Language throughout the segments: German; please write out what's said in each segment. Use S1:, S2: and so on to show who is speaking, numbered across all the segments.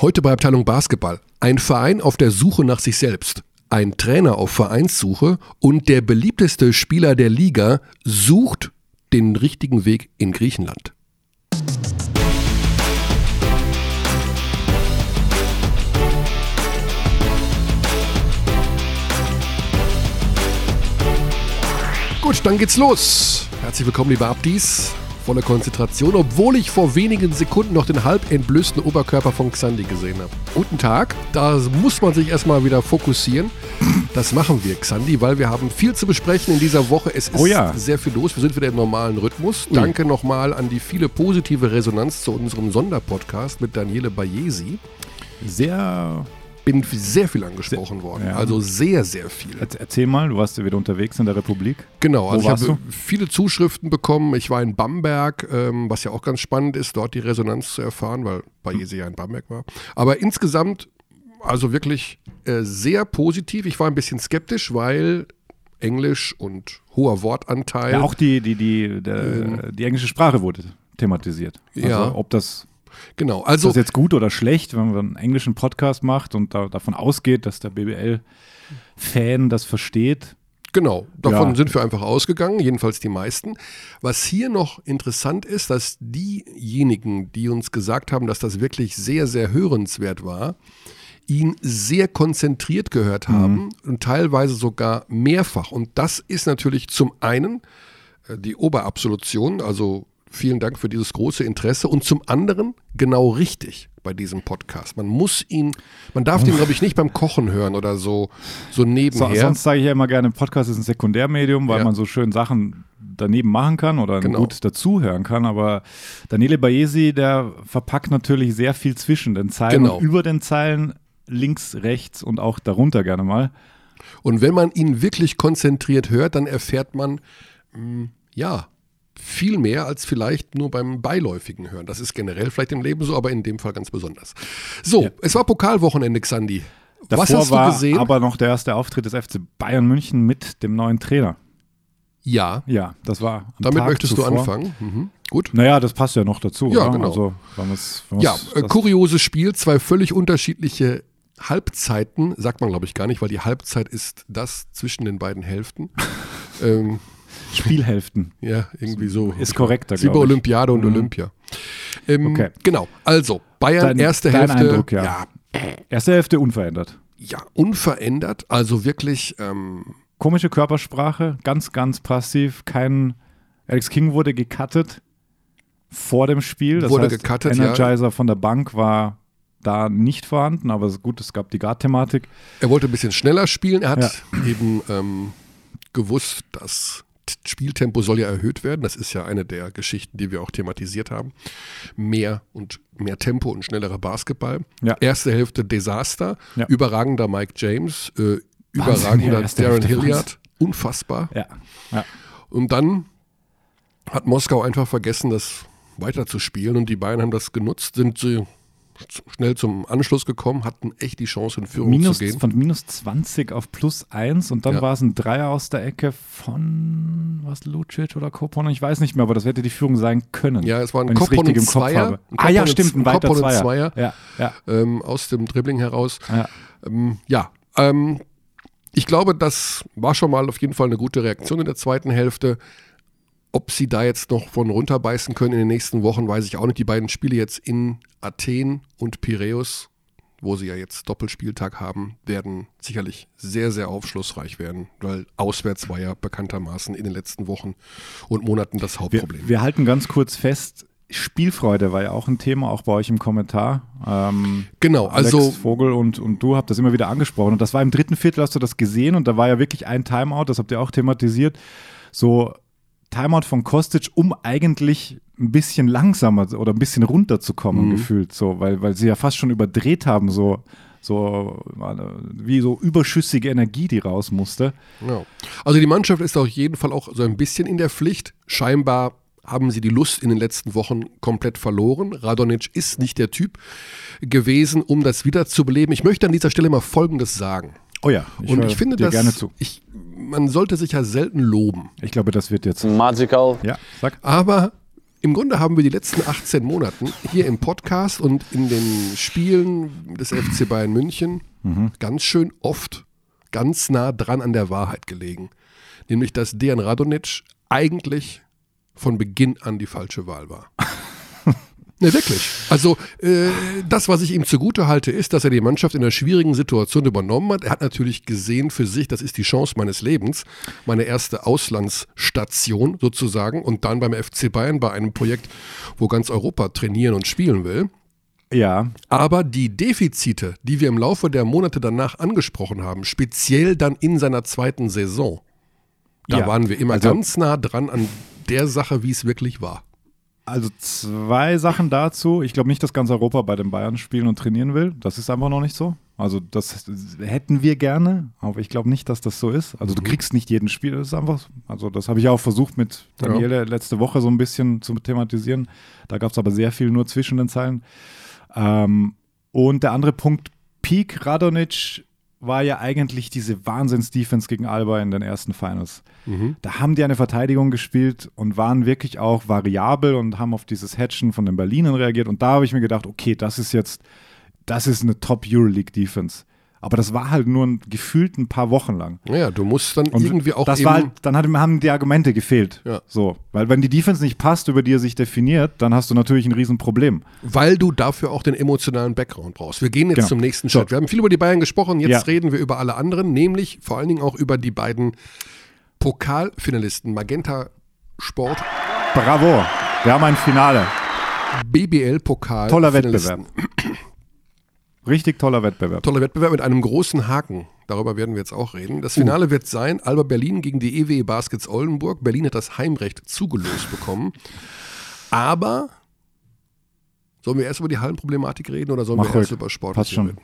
S1: Heute bei Abteilung Basketball. Ein Verein auf der Suche nach sich selbst. Ein Trainer auf Vereinssuche und der beliebteste Spieler der Liga sucht den richtigen Weg in Griechenland. Gut, dann geht's los. Herzlich willkommen, liebe Abdis voller Konzentration, obwohl ich vor wenigen Sekunden noch den halb entblößten Oberkörper von Xandi gesehen habe. Guten Tag, da muss man sich erstmal wieder fokussieren. Das machen wir, Xandi, weil wir haben viel zu besprechen in dieser Woche. Es ist
S2: oh ja.
S1: sehr viel los. Wir sind wieder im normalen Rhythmus. Ui. Danke nochmal an die viele positive Resonanz zu unserem Sonderpodcast mit Daniele Bayesi.
S2: Sehr
S1: bin sehr viel angesprochen worden. Ja. Also sehr, sehr viel.
S2: Erzähl mal, du warst ja wieder unterwegs in der Republik.
S1: Genau, also ich habe du? viele Zuschriften bekommen. Ich war in Bamberg, ähm, was ja auch ganz spannend ist, dort die Resonanz zu erfahren, weil Bayese ja in Bamberg war. Aber insgesamt, also wirklich äh, sehr positiv. Ich war ein bisschen skeptisch, weil Englisch und hoher Wortanteil.
S2: Ja, auch die, die, die, der, ähm, die englische Sprache wurde thematisiert. Also ja. ob das
S1: Genau. Also,
S2: ist das jetzt gut oder schlecht, wenn man einen englischen Podcast macht und da, davon ausgeht, dass der BBL-Fan das versteht?
S1: Genau, davon ja. sind wir einfach ausgegangen, jedenfalls die meisten. Was hier noch interessant ist, dass diejenigen, die uns gesagt haben, dass das wirklich sehr, sehr hörenswert war, ihn sehr konzentriert gehört haben mhm. und teilweise sogar mehrfach. Und das ist natürlich zum einen äh, die Oberabsolution, also Vielen Dank für dieses große Interesse und zum anderen genau richtig bei diesem Podcast. Man muss ihn, man darf den, glaube ich, nicht beim Kochen hören oder so, so nebenher.
S2: So, sonst sage ich ja immer gerne, Podcast ist ein Sekundärmedium, weil ja. man so schön Sachen daneben machen kann oder genau. gut dazuhören kann. Aber Daniele Baesi, der verpackt natürlich sehr viel zwischen den Zeilen genau. über den Zeilen, links, rechts und auch darunter gerne mal.
S1: Und wenn man ihn wirklich konzentriert hört, dann erfährt man, mh, hm, ja, viel mehr als vielleicht nur beim beiläufigen Hören. Das ist generell vielleicht im Leben so, aber in dem Fall ganz besonders. So, ja. es war Pokalwochenende, Xandi.
S2: Davor Was hast war du gesehen? aber noch der erste Auftritt des FC Bayern München mit dem neuen Trainer.
S1: Ja.
S2: Ja, das war.
S1: Damit Tag möchtest zuvor. du anfangen. Mhm. Gut.
S2: Naja, das passt ja noch dazu.
S1: Ja, oder? genau. Also, wenn wenn ja, äh, kurioses Spiel, zwei völlig unterschiedliche Halbzeiten, sagt man glaube ich gar nicht, weil die Halbzeit ist das zwischen den beiden Hälften. ähm,
S2: Spielhälften.
S1: Ja, irgendwie so.
S2: Ist korrekter,
S1: glaube ich. Olympiade und mhm. Olympia. Ähm, okay. Genau, also Bayern dein, erste dein Hälfte.
S2: Eindruck, ja. ja. Erste Hälfte unverändert.
S1: Ja, unverändert. Also wirklich. Ähm,
S2: Komische Körpersprache, ganz, ganz passiv. Kein. Alex King wurde gecuttet vor dem Spiel. Das
S1: wurde
S2: heißt,
S1: gecuttet,
S2: Energizer ja. von der Bank war da nicht vorhanden, aber gut, es gab die Guard-Thematik.
S1: Er wollte ein bisschen schneller spielen. Er hat ja. eben ähm, gewusst, dass Spieltempo soll ja erhöht werden. Das ist ja eine der Geschichten, die wir auch thematisiert haben. Mehr und mehr Tempo und schnellerer Basketball. Ja. Erste Hälfte Desaster. Ja. Überragender Mike James. Äh, überragender Darren Hilliard. Unfassbar.
S2: Ja. ja.
S1: Und dann hat Moskau einfach vergessen, das weiterzuspielen und die Bayern haben das genutzt, sind sie schnell zum Anschluss gekommen, hatten echt die Chance in Führung
S2: minus,
S1: zu gehen.
S2: Von minus 20 auf plus 1 und dann ja. war es ein Dreier aus der Ecke von was Lucic oder Kopon, ich weiß nicht mehr, aber das hätte die Führung sein können.
S1: Ja, es war ein Kopon und Zweier.
S2: Ein ah ja, stimmt, ein, weiter Zweier.
S1: Zweier
S2: ja,
S1: ja. Ähm, aus dem Dribbling heraus. Ja, ähm, ja ähm, ich glaube, das war schon mal auf jeden Fall eine gute Reaktion in der zweiten Hälfte. Ob sie da jetzt noch von runterbeißen können in den nächsten Wochen, weiß ich auch nicht. Die beiden Spiele jetzt in Athen und Piräus, wo sie ja jetzt Doppelspieltag haben, werden sicherlich sehr, sehr aufschlussreich werden, weil auswärts war ja bekanntermaßen in den letzten Wochen und Monaten das Hauptproblem.
S2: Wir, wir halten ganz kurz fest, Spielfreude war ja auch ein Thema, auch bei euch im Kommentar.
S1: Ähm, genau,
S2: Alex
S1: also
S2: Vogel und, und du habt das immer wieder angesprochen. Und das war im dritten Viertel, hast du das gesehen und da war ja wirklich ein Timeout, das habt ihr auch thematisiert. So Timeout von Kostic, um eigentlich ein bisschen langsamer oder ein bisschen runterzukommen, mhm. gefühlt so, weil, weil sie ja fast schon überdreht haben, so, so wie so überschüssige Energie, die raus musste.
S1: Ja. Also die Mannschaft ist auf jeden Fall auch so ein bisschen in der Pflicht. Scheinbar haben sie die Lust in den letzten Wochen komplett verloren. Radonic ist nicht der Typ gewesen, um das wiederzubeleben. Ich möchte an dieser Stelle mal Folgendes sagen.
S2: Oh ja,
S1: ich und ich finde,
S2: dir
S1: dass
S2: gerne zu.
S1: Ich, man sollte sich ja selten loben.
S2: Ich glaube, das wird jetzt
S1: magical.
S2: Ja,
S1: sag. Aber im Grunde haben wir die letzten 18 Monaten hier im Podcast und in den Spielen des FC Bayern München mhm. ganz schön oft ganz nah dran an der Wahrheit gelegen. Nämlich, dass Dejan Radonic eigentlich von Beginn an die falsche Wahl war. Ne, wirklich. Also äh, das, was ich ihm zugute halte, ist, dass er die Mannschaft in einer schwierigen Situation übernommen hat. Er hat natürlich gesehen für sich, das ist die Chance meines Lebens, meine erste Auslandsstation sozusagen und dann beim FC Bayern bei einem Projekt, wo ganz Europa trainieren und spielen will.
S2: Ja.
S1: Aber die Defizite, die wir im Laufe der Monate danach angesprochen haben, speziell dann in seiner zweiten Saison, da ja. waren wir immer also, ganz nah dran an der Sache, wie es wirklich war.
S2: Also zwei Sachen dazu. Ich glaube nicht, dass ganz Europa bei den Bayern spielen und trainieren will. Das ist einfach noch nicht so. Also das hätten wir gerne, aber ich glaube nicht, dass das so ist. Also du mhm. kriegst nicht jeden Spiel. Das ist einfach, also das habe ich auch versucht mit Daniele ja. letzte Woche so ein bisschen zu thematisieren. Da gab es aber sehr viel nur zwischen den Zeilen. Ähm, und der andere Punkt, Peak Radonic war ja eigentlich diese Wahnsinns-Defense gegen Alba in den ersten Finals. Mhm. Da haben die eine Verteidigung gespielt und waren wirklich auch variabel und haben auf dieses Hatchen von den Berlinern reagiert. Und da habe ich mir gedacht, okay, das ist jetzt, das ist eine Top-Euroleague-Defense. Aber das war halt nur ein, gefühlt ein paar Wochen lang.
S1: Ja, du musst dann und irgendwie auch.
S2: Das war halt, dann hat, haben die Argumente gefehlt. Ja. So. Weil wenn die Defense nicht passt, über die er sich definiert, dann hast du natürlich ein Riesenproblem.
S1: Weil du dafür auch den emotionalen Background brauchst. Wir gehen jetzt genau. zum nächsten Schritt. Wir haben viel über die Bayern gesprochen, jetzt ja. reden wir über alle anderen, nämlich vor allen Dingen auch über die beiden Pokalfinalisten Magenta Sport.
S2: Bravo. Wir haben ein Finale.
S1: BBL-Pokal.
S2: Toller Wettbewerb. Richtig toller Wettbewerb.
S1: Toller Wettbewerb mit einem großen Haken. Darüber werden wir jetzt auch reden. Das Finale uh. wird sein: Alba Berlin gegen die EWE Baskets Oldenburg. Berlin hat das Heimrecht zugelost bekommen. Aber sollen wir erst über die Hallenproblematik reden oder sollen Mach wir erst über Sport reden?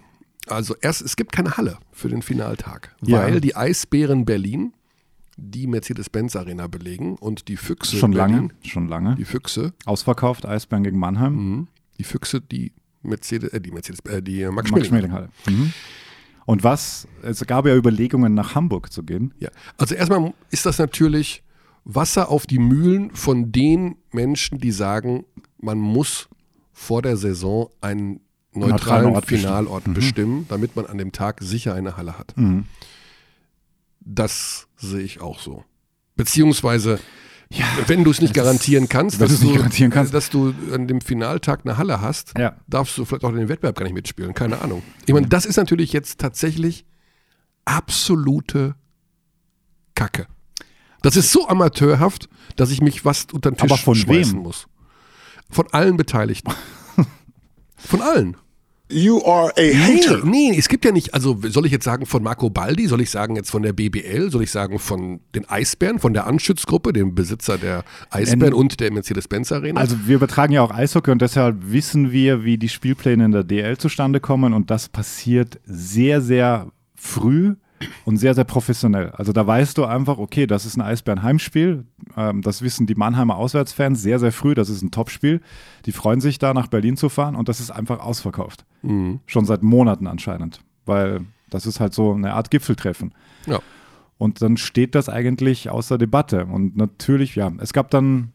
S1: Also erst, es gibt keine Halle für den Finaltag, ja. weil die Eisbären Berlin die Mercedes-Benz Arena belegen und die Füchse
S2: schon Berlin, lange, schon lange.
S1: Die Füchse
S2: ausverkauft Eisbären gegen Mannheim.
S1: Mhm. Die Füchse, die Mercedes, äh, die Mercedes, äh, die Max,
S2: Max Schmeling. Mhm. Und was, es gab ja Überlegungen, nach Hamburg zu gehen.
S1: Ja, also erstmal ist das natürlich Wasser auf die Mühlen von den Menschen, die sagen, man muss vor der Saison einen neutralen Ort Finalort bestimmen, bestimmen damit man an dem Tag sicher eine Halle hat. Mhm. Das sehe ich auch so. Beziehungsweise ja, wenn du es nicht garantieren kannst, dass du,
S2: garantieren kannst.
S1: dass du an dem Finaltag eine Halle hast, ja. darfst du vielleicht auch den Wettbewerb gar nicht mitspielen. Keine Ahnung. Ich meine, das ist natürlich jetzt tatsächlich absolute Kacke. Das ist so amateurhaft, dass ich mich fast unter den Tisch Aber
S2: von
S1: schmeißen
S2: wem?
S1: muss. Von allen Beteiligten. von allen.
S3: You are a hater.
S1: Nee, nee, es gibt ja nicht, also soll ich jetzt sagen von Marco Baldi, soll ich sagen jetzt von der BBL, soll ich sagen von den Eisbären, von der Anschützgruppe, dem Besitzer der Eisbären N und der Mercedes-Benz Arena?
S2: Also wir übertragen ja auch Eishockey und deshalb wissen wir, wie die Spielpläne in der DL zustande kommen und das passiert sehr, sehr früh und sehr, sehr professionell. Also da weißt du einfach, okay, das ist ein Eisbären-Heimspiel. Ähm, das wissen die Mannheimer Auswärtsfans sehr, sehr früh. Das ist ein Topspiel. Die freuen sich da, nach Berlin zu fahren und das ist einfach ausverkauft. Mhm. Schon seit Monaten anscheinend, weil das ist halt so eine Art Gipfeltreffen.
S1: Ja.
S2: Und dann steht das eigentlich außer Debatte. Und natürlich, ja, es gab dann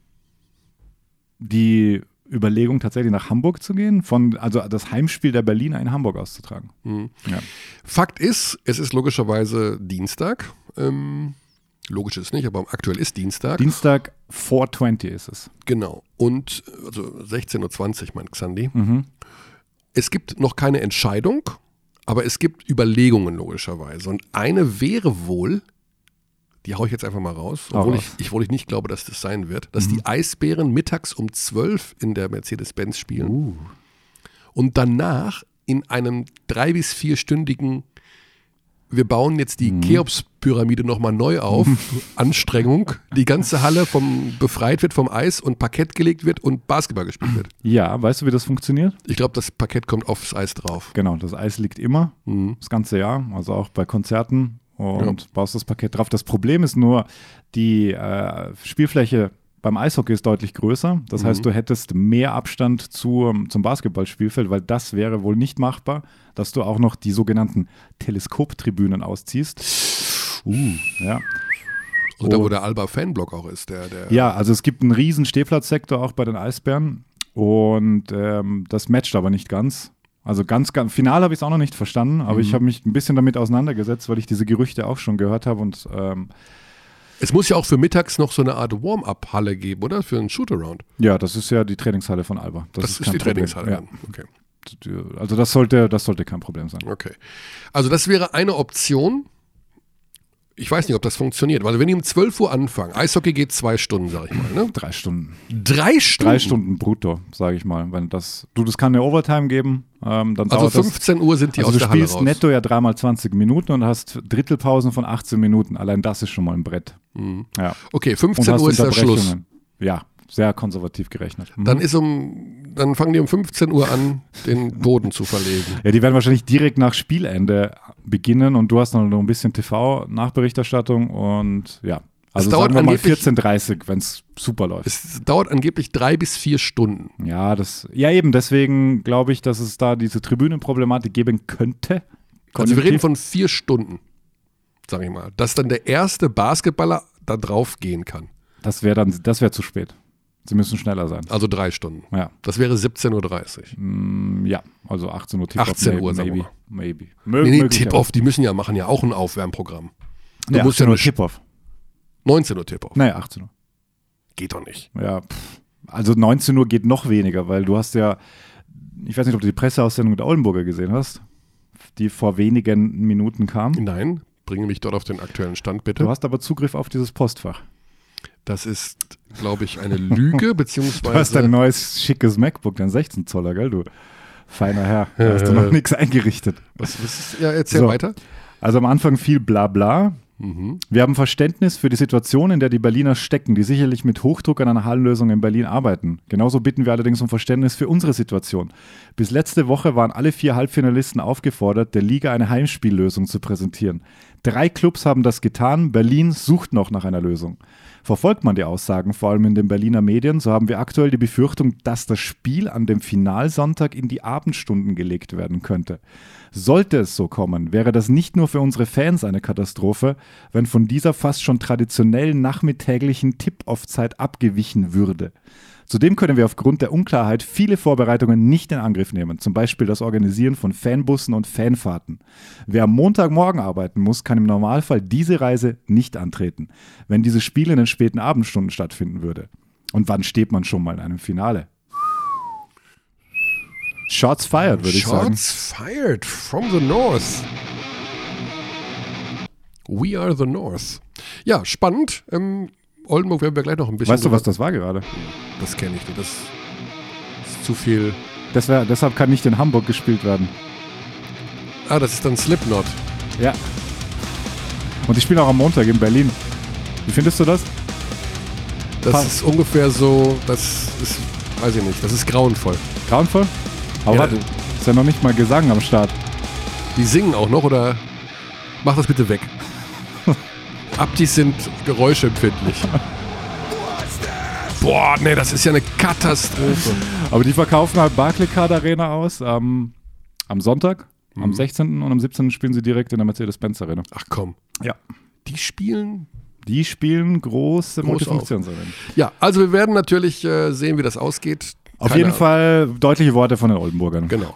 S2: die Überlegung, tatsächlich nach Hamburg zu gehen, von, also das Heimspiel der Berliner in Hamburg auszutragen. Mhm.
S1: Ja. Fakt ist, es ist logischerweise Dienstag. Ähm, logisch ist nicht, aber aktuell ist Dienstag.
S2: Dienstag 420 ist es.
S1: Genau. Und also 16.20 Uhr, mein Xandi. Mhm. Es gibt noch keine Entscheidung, aber es gibt Überlegungen logischerweise. Und eine wäre wohl, die haue ich jetzt einfach mal raus, obwohl, ich, ich, obwohl ich nicht glaube, dass das sein wird, dass mhm. die Eisbären mittags um 12 in der Mercedes-Benz spielen uh. und danach in einem drei- bis vierstündigen wir bauen jetzt die mhm. Cheops-Pyramide nochmal neu auf, Anstrengung, die ganze Halle vom, befreit wird vom Eis und Parkett gelegt wird und Basketball gespielt wird.
S2: Ja, weißt du, wie das funktioniert?
S1: Ich glaube, das Parkett kommt aufs Eis drauf.
S2: Genau, das Eis liegt immer, mhm. das ganze Jahr, also auch bei Konzerten und ja. baust das Paket drauf. Das Problem ist nur, die äh, Spielfläche beim Eishockey ist deutlich größer. Das mhm. heißt, du hättest mehr Abstand zu, zum Basketballspielfeld, weil das wäre wohl nicht machbar, dass du auch noch die sogenannten Teleskoptribünen ausziehst.
S1: Uh. Ja. Und da, wo der Alba-Fanblock auch ist. Der, der
S2: Ja, also es gibt einen riesen Stehplatzsektor auch bei den Eisbären und ähm, das matcht aber nicht ganz. Also ganz, ganz final habe ich es auch noch nicht verstanden, aber ich habe mich ein bisschen damit auseinandergesetzt, weil ich diese Gerüchte auch schon gehört habe und ähm,
S1: Es muss ja auch für mittags noch so eine Art Warm-up-Halle geben, oder? Für einen Shootaround.
S2: ja, das ist ja die Trainingshalle von Alba.
S1: Das, ist,
S2: kein
S1: die
S2: Problem.
S1: Trainingshalle.
S2: Ja.
S1: Okay.
S2: Also das sollte, das sollte kein Problem sein.
S1: okay. Also das wäre eine Option. Ich weiß nicht, ob das funktioniert, weil wenn die um 12 Uhr anfangen, Eishockey geht zwei Stunden, sag ich mal. Ne?
S2: Drei Stunden.
S1: Drei Stunden?
S2: Drei Stunden brutto, sage ich mal. Wenn das, du, das kann eine Overtime geben, ähm,
S1: Also
S2: dauert das
S1: 15 Uhr sind die
S2: Also
S1: aus
S2: du
S1: der Halle
S2: spielst
S1: raus.
S2: netto ja dreimal 20 Minuten und hast Drittelpausen von 18 Minuten. Allein das ist schon mal ein Brett. Ja.
S1: Okay,
S2: Und
S1: 15
S2: hast
S1: Uhr ist der Schluss.
S2: Ja, sehr konservativ gerechnet. Mhm.
S1: Dann ist um, dann fangen die um 15 Uhr an, den Boden zu verlegen.
S2: ja, die werden wahrscheinlich direkt nach Spielende beginnen und du hast noch ein bisschen TV-Nachberichterstattung und ja. Also
S1: dauert
S2: sagen wir mal
S1: angeblich-
S2: 14.30 wenn es super läuft.
S1: Es dauert angeblich drei bis vier Stunden.
S2: Ja, das, ja eben, deswegen glaube ich, dass es da diese Tribünenproblematik geben könnte.
S1: Also wir reden von vier Stunden, sag ich mal. Dass dann der erste Basketballer da drauf gehen kann.
S2: Das wäre dann, das wäre zu spät. Sie müssen schneller sein.
S1: Also drei Stunden.
S2: Ja.
S1: Das wäre 17.30 Uhr.
S2: Mm, Ja, also 18 Uhr Tip-Off.
S1: 18 Uhr,
S2: maybe.
S1: mal.
S2: Maybe.
S1: Nee, nee,
S2: Möglicherweise.
S1: Tip-Off, die müssen ja machen ja auch ein Aufwärmprogramm. Du
S2: Nee,
S1: musst ja
S2: 18 Uhr
S1: nur
S2: Tip-Off.
S1: 19 Uhr Tip-Off.
S2: Nee, 18 Uhr.
S1: Geht doch nicht.
S2: Ja, pff. also 19 Uhr geht noch weniger, weil du hast ja, ich weiß nicht, ob du die Presseaussendung der Oldenburger gesehen hast, die vor wenigen Minuten kam.
S1: Nein, bringe mich dort auf den aktuellen Stand, bitte.
S2: Du hast aber Zugriff auf dieses Postfach.
S1: Das ist, glaube ich, eine Lüge,
S2: Du hast
S1: beziehungsweise
S2: ein neues, schickes MacBook, dein 16 Zoller, gell, du? Feiner Herr. Da hast du noch nichts eingerichtet.
S1: was, was ist, ja, erzähl
S2: So.
S1: weiter.
S2: Also am Anfang viel Blabla.
S1: Mhm.
S2: Wir haben Verständnis für die Situation, in der die Berliner stecken, die sicherlich mit Hochdruck an einer Hallenlösung in Berlin arbeiten. Genauso bitten wir allerdings um Verständnis für unsere Situation. Bis letzte Woche waren alle vier Halbfinalisten aufgefordert, der Liga eine Heimspiellösung zu präsentieren. Drei Clubs haben das getan, Berlin sucht noch nach einer Lösung. Verfolgt man die Aussagen, vor allem in den Berliner Medien, so haben wir aktuell die Befürchtung, dass das Spiel an dem Finalsonntag in die Abendstunden gelegt werden könnte. Sollte es so kommen, wäre das nicht nur für unsere Fans eine Katastrophe, wenn von dieser fast schon traditionellen nachmittäglichen Tip-Off-Zeit abgewichen würde. Zudem können wir aufgrund der Unklarheit viele Vorbereitungen nicht in Angriff nehmen, zum Beispiel das Organisieren von Fanbussen und Fanfahrten. Wer am Montagmorgen arbeiten muss, kann im Normalfall diese Reise nicht antreten, wenn dieses Spiel in den späten Abendstunden stattfinden würde. Und wann steht man schon mal in einem Finale? Shots fired, würde ich sagen.
S1: Shots fired from the north. We are the north. Ja, spannend. Ähm, Oldenburg werden wir gleich noch ein bisschen.
S2: Weißt du, was das war gerade?
S1: Das kenne ich nicht. Das ist zu viel.
S2: Das wär, deshalb kann nicht in Hamburg gespielt werden.
S1: Ah, das ist dann Slipknot.
S2: Ja. Und die spielen auch am Montag in Berlin. Wie findest du das?
S1: Das
S2: Passt.
S1: ist ungefähr so, das ist, weiß ich nicht, das ist grauenvoll.
S2: Grauenvoll? Aber
S1: Ja.
S2: warte, ist ja noch nicht mal Gesang am Start.
S1: Die singen auch noch oder mach das bitte weg. Abdis sind geräuschempfindlich. Boah, nee, das ist ja eine Katastrophe.
S2: Aber die verkaufen halt Barclaycard Arena aus am, am Sonntag,
S1: Mhm.
S2: am 16. und am 17. spielen sie direkt in der Mercedes-Benz Arena.
S1: Ach komm,
S2: Ja.
S1: die spielen.
S2: Die spielen große
S1: Groß
S2: Multifunktionsarenen.
S1: Ja, also wir werden natürlich äh, sehen, wie das ausgeht.
S2: Auf
S1: Keine
S2: jeden
S1: Ahnung.
S2: Fall deutliche Worte von den Oldenburgern.
S1: Genau.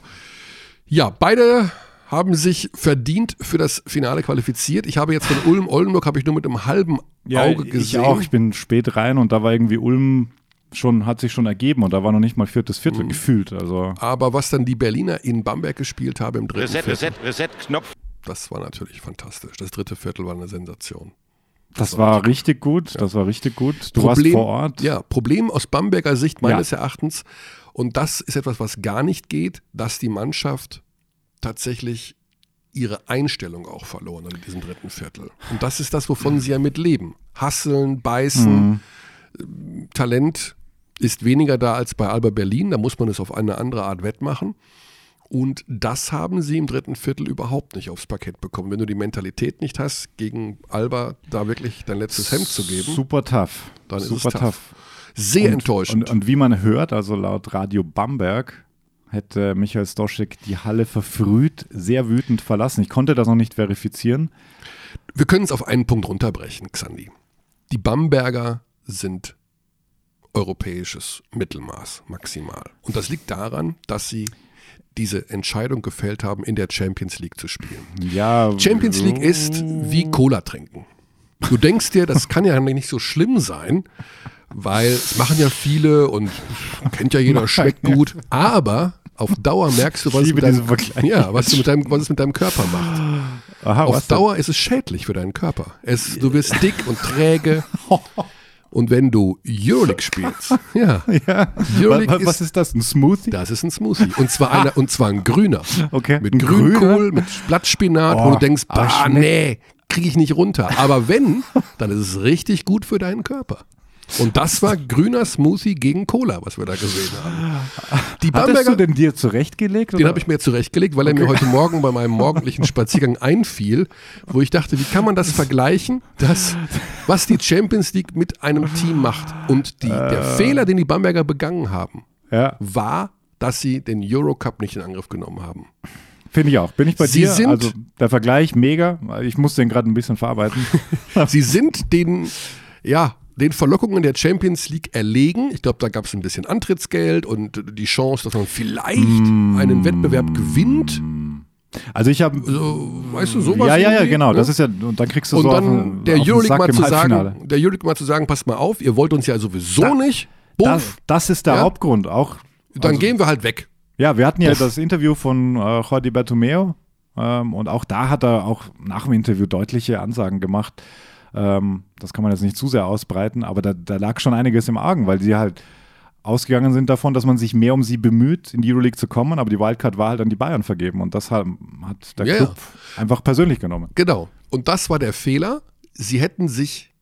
S1: Ja, beide haben sich verdient für das Finale qualifiziert. Ich habe jetzt von Ulm Oldenburg habe ich nur mit einem halben
S2: Ja,
S1: Auge
S2: ich
S1: gesehen.
S2: auch. Ich bin spät rein und da war irgendwie Ulm schon, hat sich schon ergeben und da war noch nicht mal viertes
S1: Mhm.
S2: Viertel gefühlt. Also
S1: Aber was dann die Berliner in Bamberg gespielt haben im dritten
S4: Reset,
S1: Viertel,
S4: Reset, Reset-Knopf.
S1: das war natürlich fantastisch. Das dritte Viertel war eine Sensation.
S2: das war richtig gut. Das war richtig gut. Du
S1: Problem,
S2: warst vor Ort.
S1: Ja, Problem aus Bamberger Sicht meines Erachtens. Und das ist etwas, was gar nicht geht, dass die Mannschaft tatsächlich ihre Einstellung auch verloren in diesem dritten Viertel. Und das ist das, wovon sie ja mit leben. Hasseln, beißen,
S2: Mhm.
S1: Talent ist weniger da als bei Alba Berlin. Da muss man es auf eine andere Art wettmachen. Und das haben sie im dritten Viertel überhaupt nicht aufs Parkett bekommen. Wenn du die Mentalität nicht hast, gegen Alba da wirklich dein letztes Hemd zu geben,
S2: Super tough.
S1: Dann ist
S2: Super
S1: es tough.
S2: tough.
S1: sehr
S2: und,
S1: enttäuschend.
S2: Und, und wie man hört, also laut Radio Bamberg, hätte Michael Stoschek die Halle verfrüht, sehr wütend verlassen. Ich konnte das noch nicht verifizieren.
S1: Wir können es auf einen Punkt runterbrechen, Xandi. Die Bamberger sind europäisches Mittelmaß maximal. Und das liegt daran, dass sie diese Entscheidung gefällt haben, in der Champions League zu spielen.
S2: Ja,
S1: Champions League ist wie Cola trinken. Du denkst dir, das kann ja nicht so schlimm sein, weil es machen ja viele und kennt ja jeder, schmeckt gut. Aber auf Dauer merkst du, was, es mit deinem, ja, was, du mit deinem, was es mit deinem Körper macht. Aha, auf Dauer denn? ist es schädlich für deinen Körper. Es, du wirst dick und träge. Und wenn du Euroleague spielst, ja.
S2: ja. Euroleague was, was ist, das? Ein Smoothie?
S1: Das ist ein Smoothie. Und zwar, einer, und zwar ein grüner.
S2: Okay.
S1: Mit Grünkohl, mit Blattspinat, oh, wo du denkst, bah, nee, kriege ich nicht runter. Aber wenn, dann ist es richtig gut für deinen Körper. Und das war grüner Smoothie gegen Cola, was wir da gesehen haben.
S2: Die Bamberger, Hattest du den dir zurechtgelegt?
S1: Den habe ich mir zurechtgelegt, weil okay. er mir heute Morgen bei meinem morgendlichen Spaziergang einfiel, wo ich dachte, wie kann man das vergleichen, das, was die Champions League mit einem Team macht. Und die, der äh. Fehler, den die Bamberger begangen haben,
S2: ja.
S1: war, dass sie den Eurocup nicht in Angriff genommen haben.
S2: Finde ich auch. Bin ich bei
S1: Sie
S2: dir?
S1: Sind,
S2: also der Vergleich mega. Ich muss den gerade ein bisschen verarbeiten.
S1: Sie sind den, ja, den Verlockungen der Champions League erlegen. Ich glaube, da gab es ein bisschen Antrittsgeld und die Chance, dass man vielleicht mm. einen Wettbewerb gewinnt.
S2: Also ich habe,
S1: so, weißt du, sowas.
S2: Ja, ja, ja, genau. Ne? Das ist ja, und dann kriegst du
S1: und
S2: so
S1: dann
S2: auf,
S1: der Euroleague mal zu sagen, der Euroleague mal zu sagen, passt mal auf, ihr wollt uns ja sowieso da, nicht.
S2: Das, das, ist der ja? Hauptgrund. Auch.
S1: Dann also, gehen wir halt weg.
S2: Ja, wir hatten ja Puff. das Interview von äh, Jordi Bertomeo ähm, und auch da hat er auch nach dem Interview deutliche Ansagen gemacht. Ähm, das kann man jetzt nicht zu sehr ausbreiten, aber da, da lag schon einiges im Argen, weil sie halt ausgegangen sind davon, dass man sich mehr um sie bemüht, in die Euroleague zu kommen, aber die Wildcard war halt an die Bayern vergeben und das hat, hat der ja, Club ja. einfach persönlich genommen.
S1: Genau. Und das war der Fehler. Sie hätten sich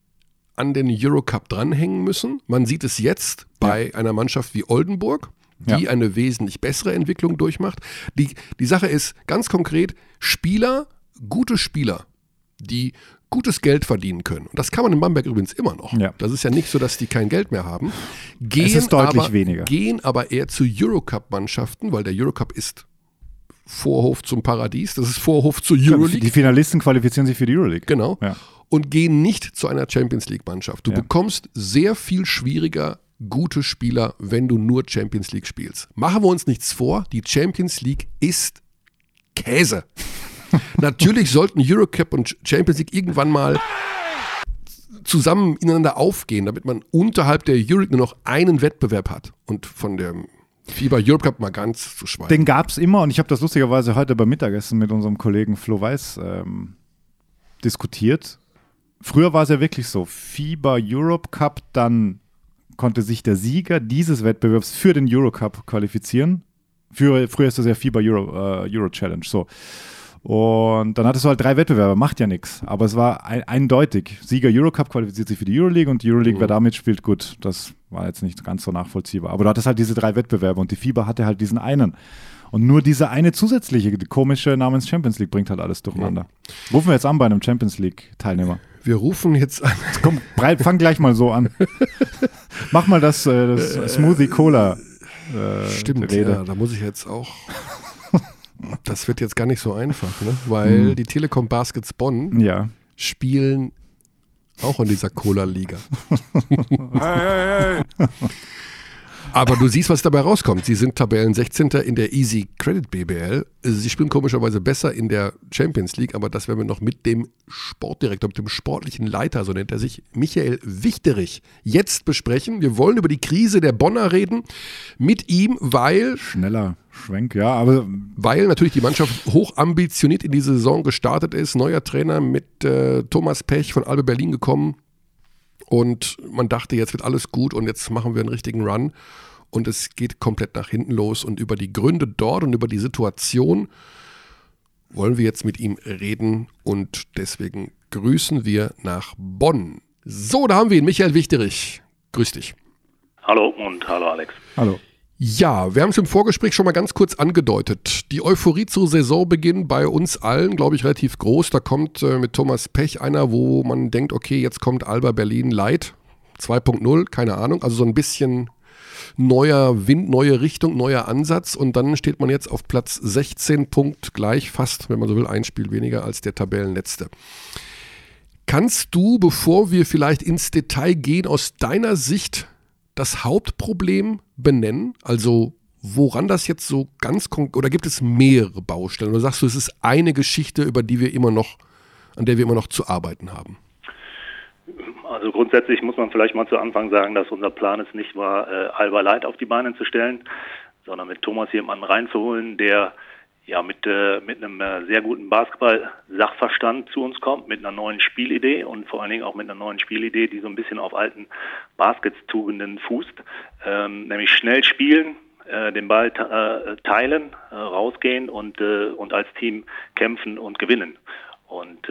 S1: an den Eurocup dranhängen müssen. Man sieht es jetzt bei ja. einer Mannschaft wie Oldenburg, die eine wesentlich bessere Entwicklung durchmacht. Die, die Sache ist ganz konkret, Spieler, gute Spieler, die gutes Geld verdienen können. Und das kann man in Bamberg übrigens immer noch.
S2: Ja.
S1: Das ist ja nicht so, dass die kein Geld mehr haben. Gehen
S2: es ist deutlich
S1: aber,
S2: weniger.
S1: Gehen aber eher zu Eurocup-Mannschaften, weil der Eurocup ist Vorhof zum Paradies. Das ist Vorhof zur Euroleague.
S2: Die Finalisten qualifizieren sich für die Euroleague.
S1: Genau.
S2: Ja.
S1: Und gehen nicht zu einer Champions League-Mannschaft. Du ja. bekommst sehr viel schwieriger gute Spieler, wenn du nur Champions League spielst. Machen wir uns nichts vor, die Champions League ist Käse. Natürlich sollten Eurocup und Champions League irgendwann mal zusammen ineinander aufgehen, damit man unterhalb der Euroleague nur noch einen Wettbewerb hat und von der FIBA Europe mal ganz zu schweigen.
S2: Den gab es immer und ich habe das lustigerweise heute beim Mittagessen mit unserem Kollegen Flo Weiß ähm, diskutiert. Früher war es ja wirklich so, FIBA Europe Cup, dann konnte sich der Sieger dieses Wettbewerbs für den Eurocup qualifizieren. Für, früher ist das ja FIBA Euro, äh, Euro Challenge. So. Und dann hattest du halt drei Wettbewerbe, macht ja nichts. Aber es war ein, eindeutig. Sieger Eurocup qualifiziert sich für die Euroleague und die Euroleague, mhm. wer damit spielt, gut, das war jetzt nicht ganz so nachvollziehbar. Aber du hattest halt diese drei Wettbewerbe und die FIBA hatte halt diesen einen. Und nur diese eine zusätzliche, die komische namens Champions League bringt halt alles durcheinander. Ja. Rufen wir jetzt an bei einem Champions League-Teilnehmer.
S1: Wir rufen jetzt an.
S2: Komm, fang gleich mal so an. Mach mal das, äh, das äh, Smoothie Cola.
S1: Äh, Stimmt, ja, da muss ich jetzt auch das wird jetzt gar nicht so einfach, ne? weil hm. die Telekom Baskets Bonn
S2: ja.
S1: spielen auch in dieser Cola-Liga. hey, hey, hey. Aber du siehst, was dabei rauskommt. Sie sind Tabellen 16. in der Easy Credit BBL. Sie spielen komischerweise besser in der Champions League, aber das werden wir noch mit dem Sportdirektor, mit dem sportlichen Leiter, so nennt er sich, Michael Wichterich, jetzt besprechen. Wir wollen über die Krise der Bonner reden mit ihm, weil.
S2: Schneller Schwenk, ja, aber.
S1: Weil natürlich die Mannschaft hoch ambitioniert in diese Saison gestartet ist. Neuer Trainer mit äh, Thomas Pech von Albe Berlin gekommen und man dachte, jetzt wird alles gut und jetzt machen wir einen richtigen Run. Und es geht komplett nach hinten los. Und über die Gründe dort und über die Situation wollen wir jetzt mit ihm reden. Und deswegen grüßen wir nach Bonn. So, da haben wir ihn, Michael Wichterich. Grüß dich.
S4: Hallo und hallo Alex.
S2: Hallo.
S1: Ja, wir haben es im Vorgespräch schon mal ganz kurz angedeutet. Die Euphorie zu Saisonbeginn bei uns allen, glaube ich, relativ groß. Da kommt äh, mit Thomas Pech einer, wo man denkt, okay, jetzt kommt Alba Berlin Light 2.0, keine Ahnung. Also so ein bisschen neuer Wind, neue Richtung, neuer Ansatz. Und dann steht man jetzt auf Platz 16 Punkt gleich, fast, wenn man so will, ein Spiel weniger als der Tabellenletzte. Kannst du, bevor wir vielleicht ins Detail gehen, aus deiner Sicht das Hauptproblem benennen? Also woran das jetzt so ganz konkret, oder gibt es mehrere Baustellen? Oder sagst du, es ist eine Geschichte, über die wir immer noch, an der wir immer noch zu arbeiten haben?
S4: Also grundsätzlich muss man vielleicht mal zu Anfang sagen, dass unser Plan es nicht war, äh, Alba Light auf die Beine zu stellen, sondern mit Thomas jemanden reinzuholen, der ja mit, äh, mit einem äh, sehr guten Basketball-Sachverstand zu uns kommt, mit einer neuen Spielidee und vor allen Dingen auch mit einer neuen Spielidee, die so ein bisschen auf alten Baskets-Tugenden fußt, ähm, nämlich schnell spielen, äh, den Ball äh, teilen, äh, rausgehen und, äh, und als Team kämpfen und gewinnen. Und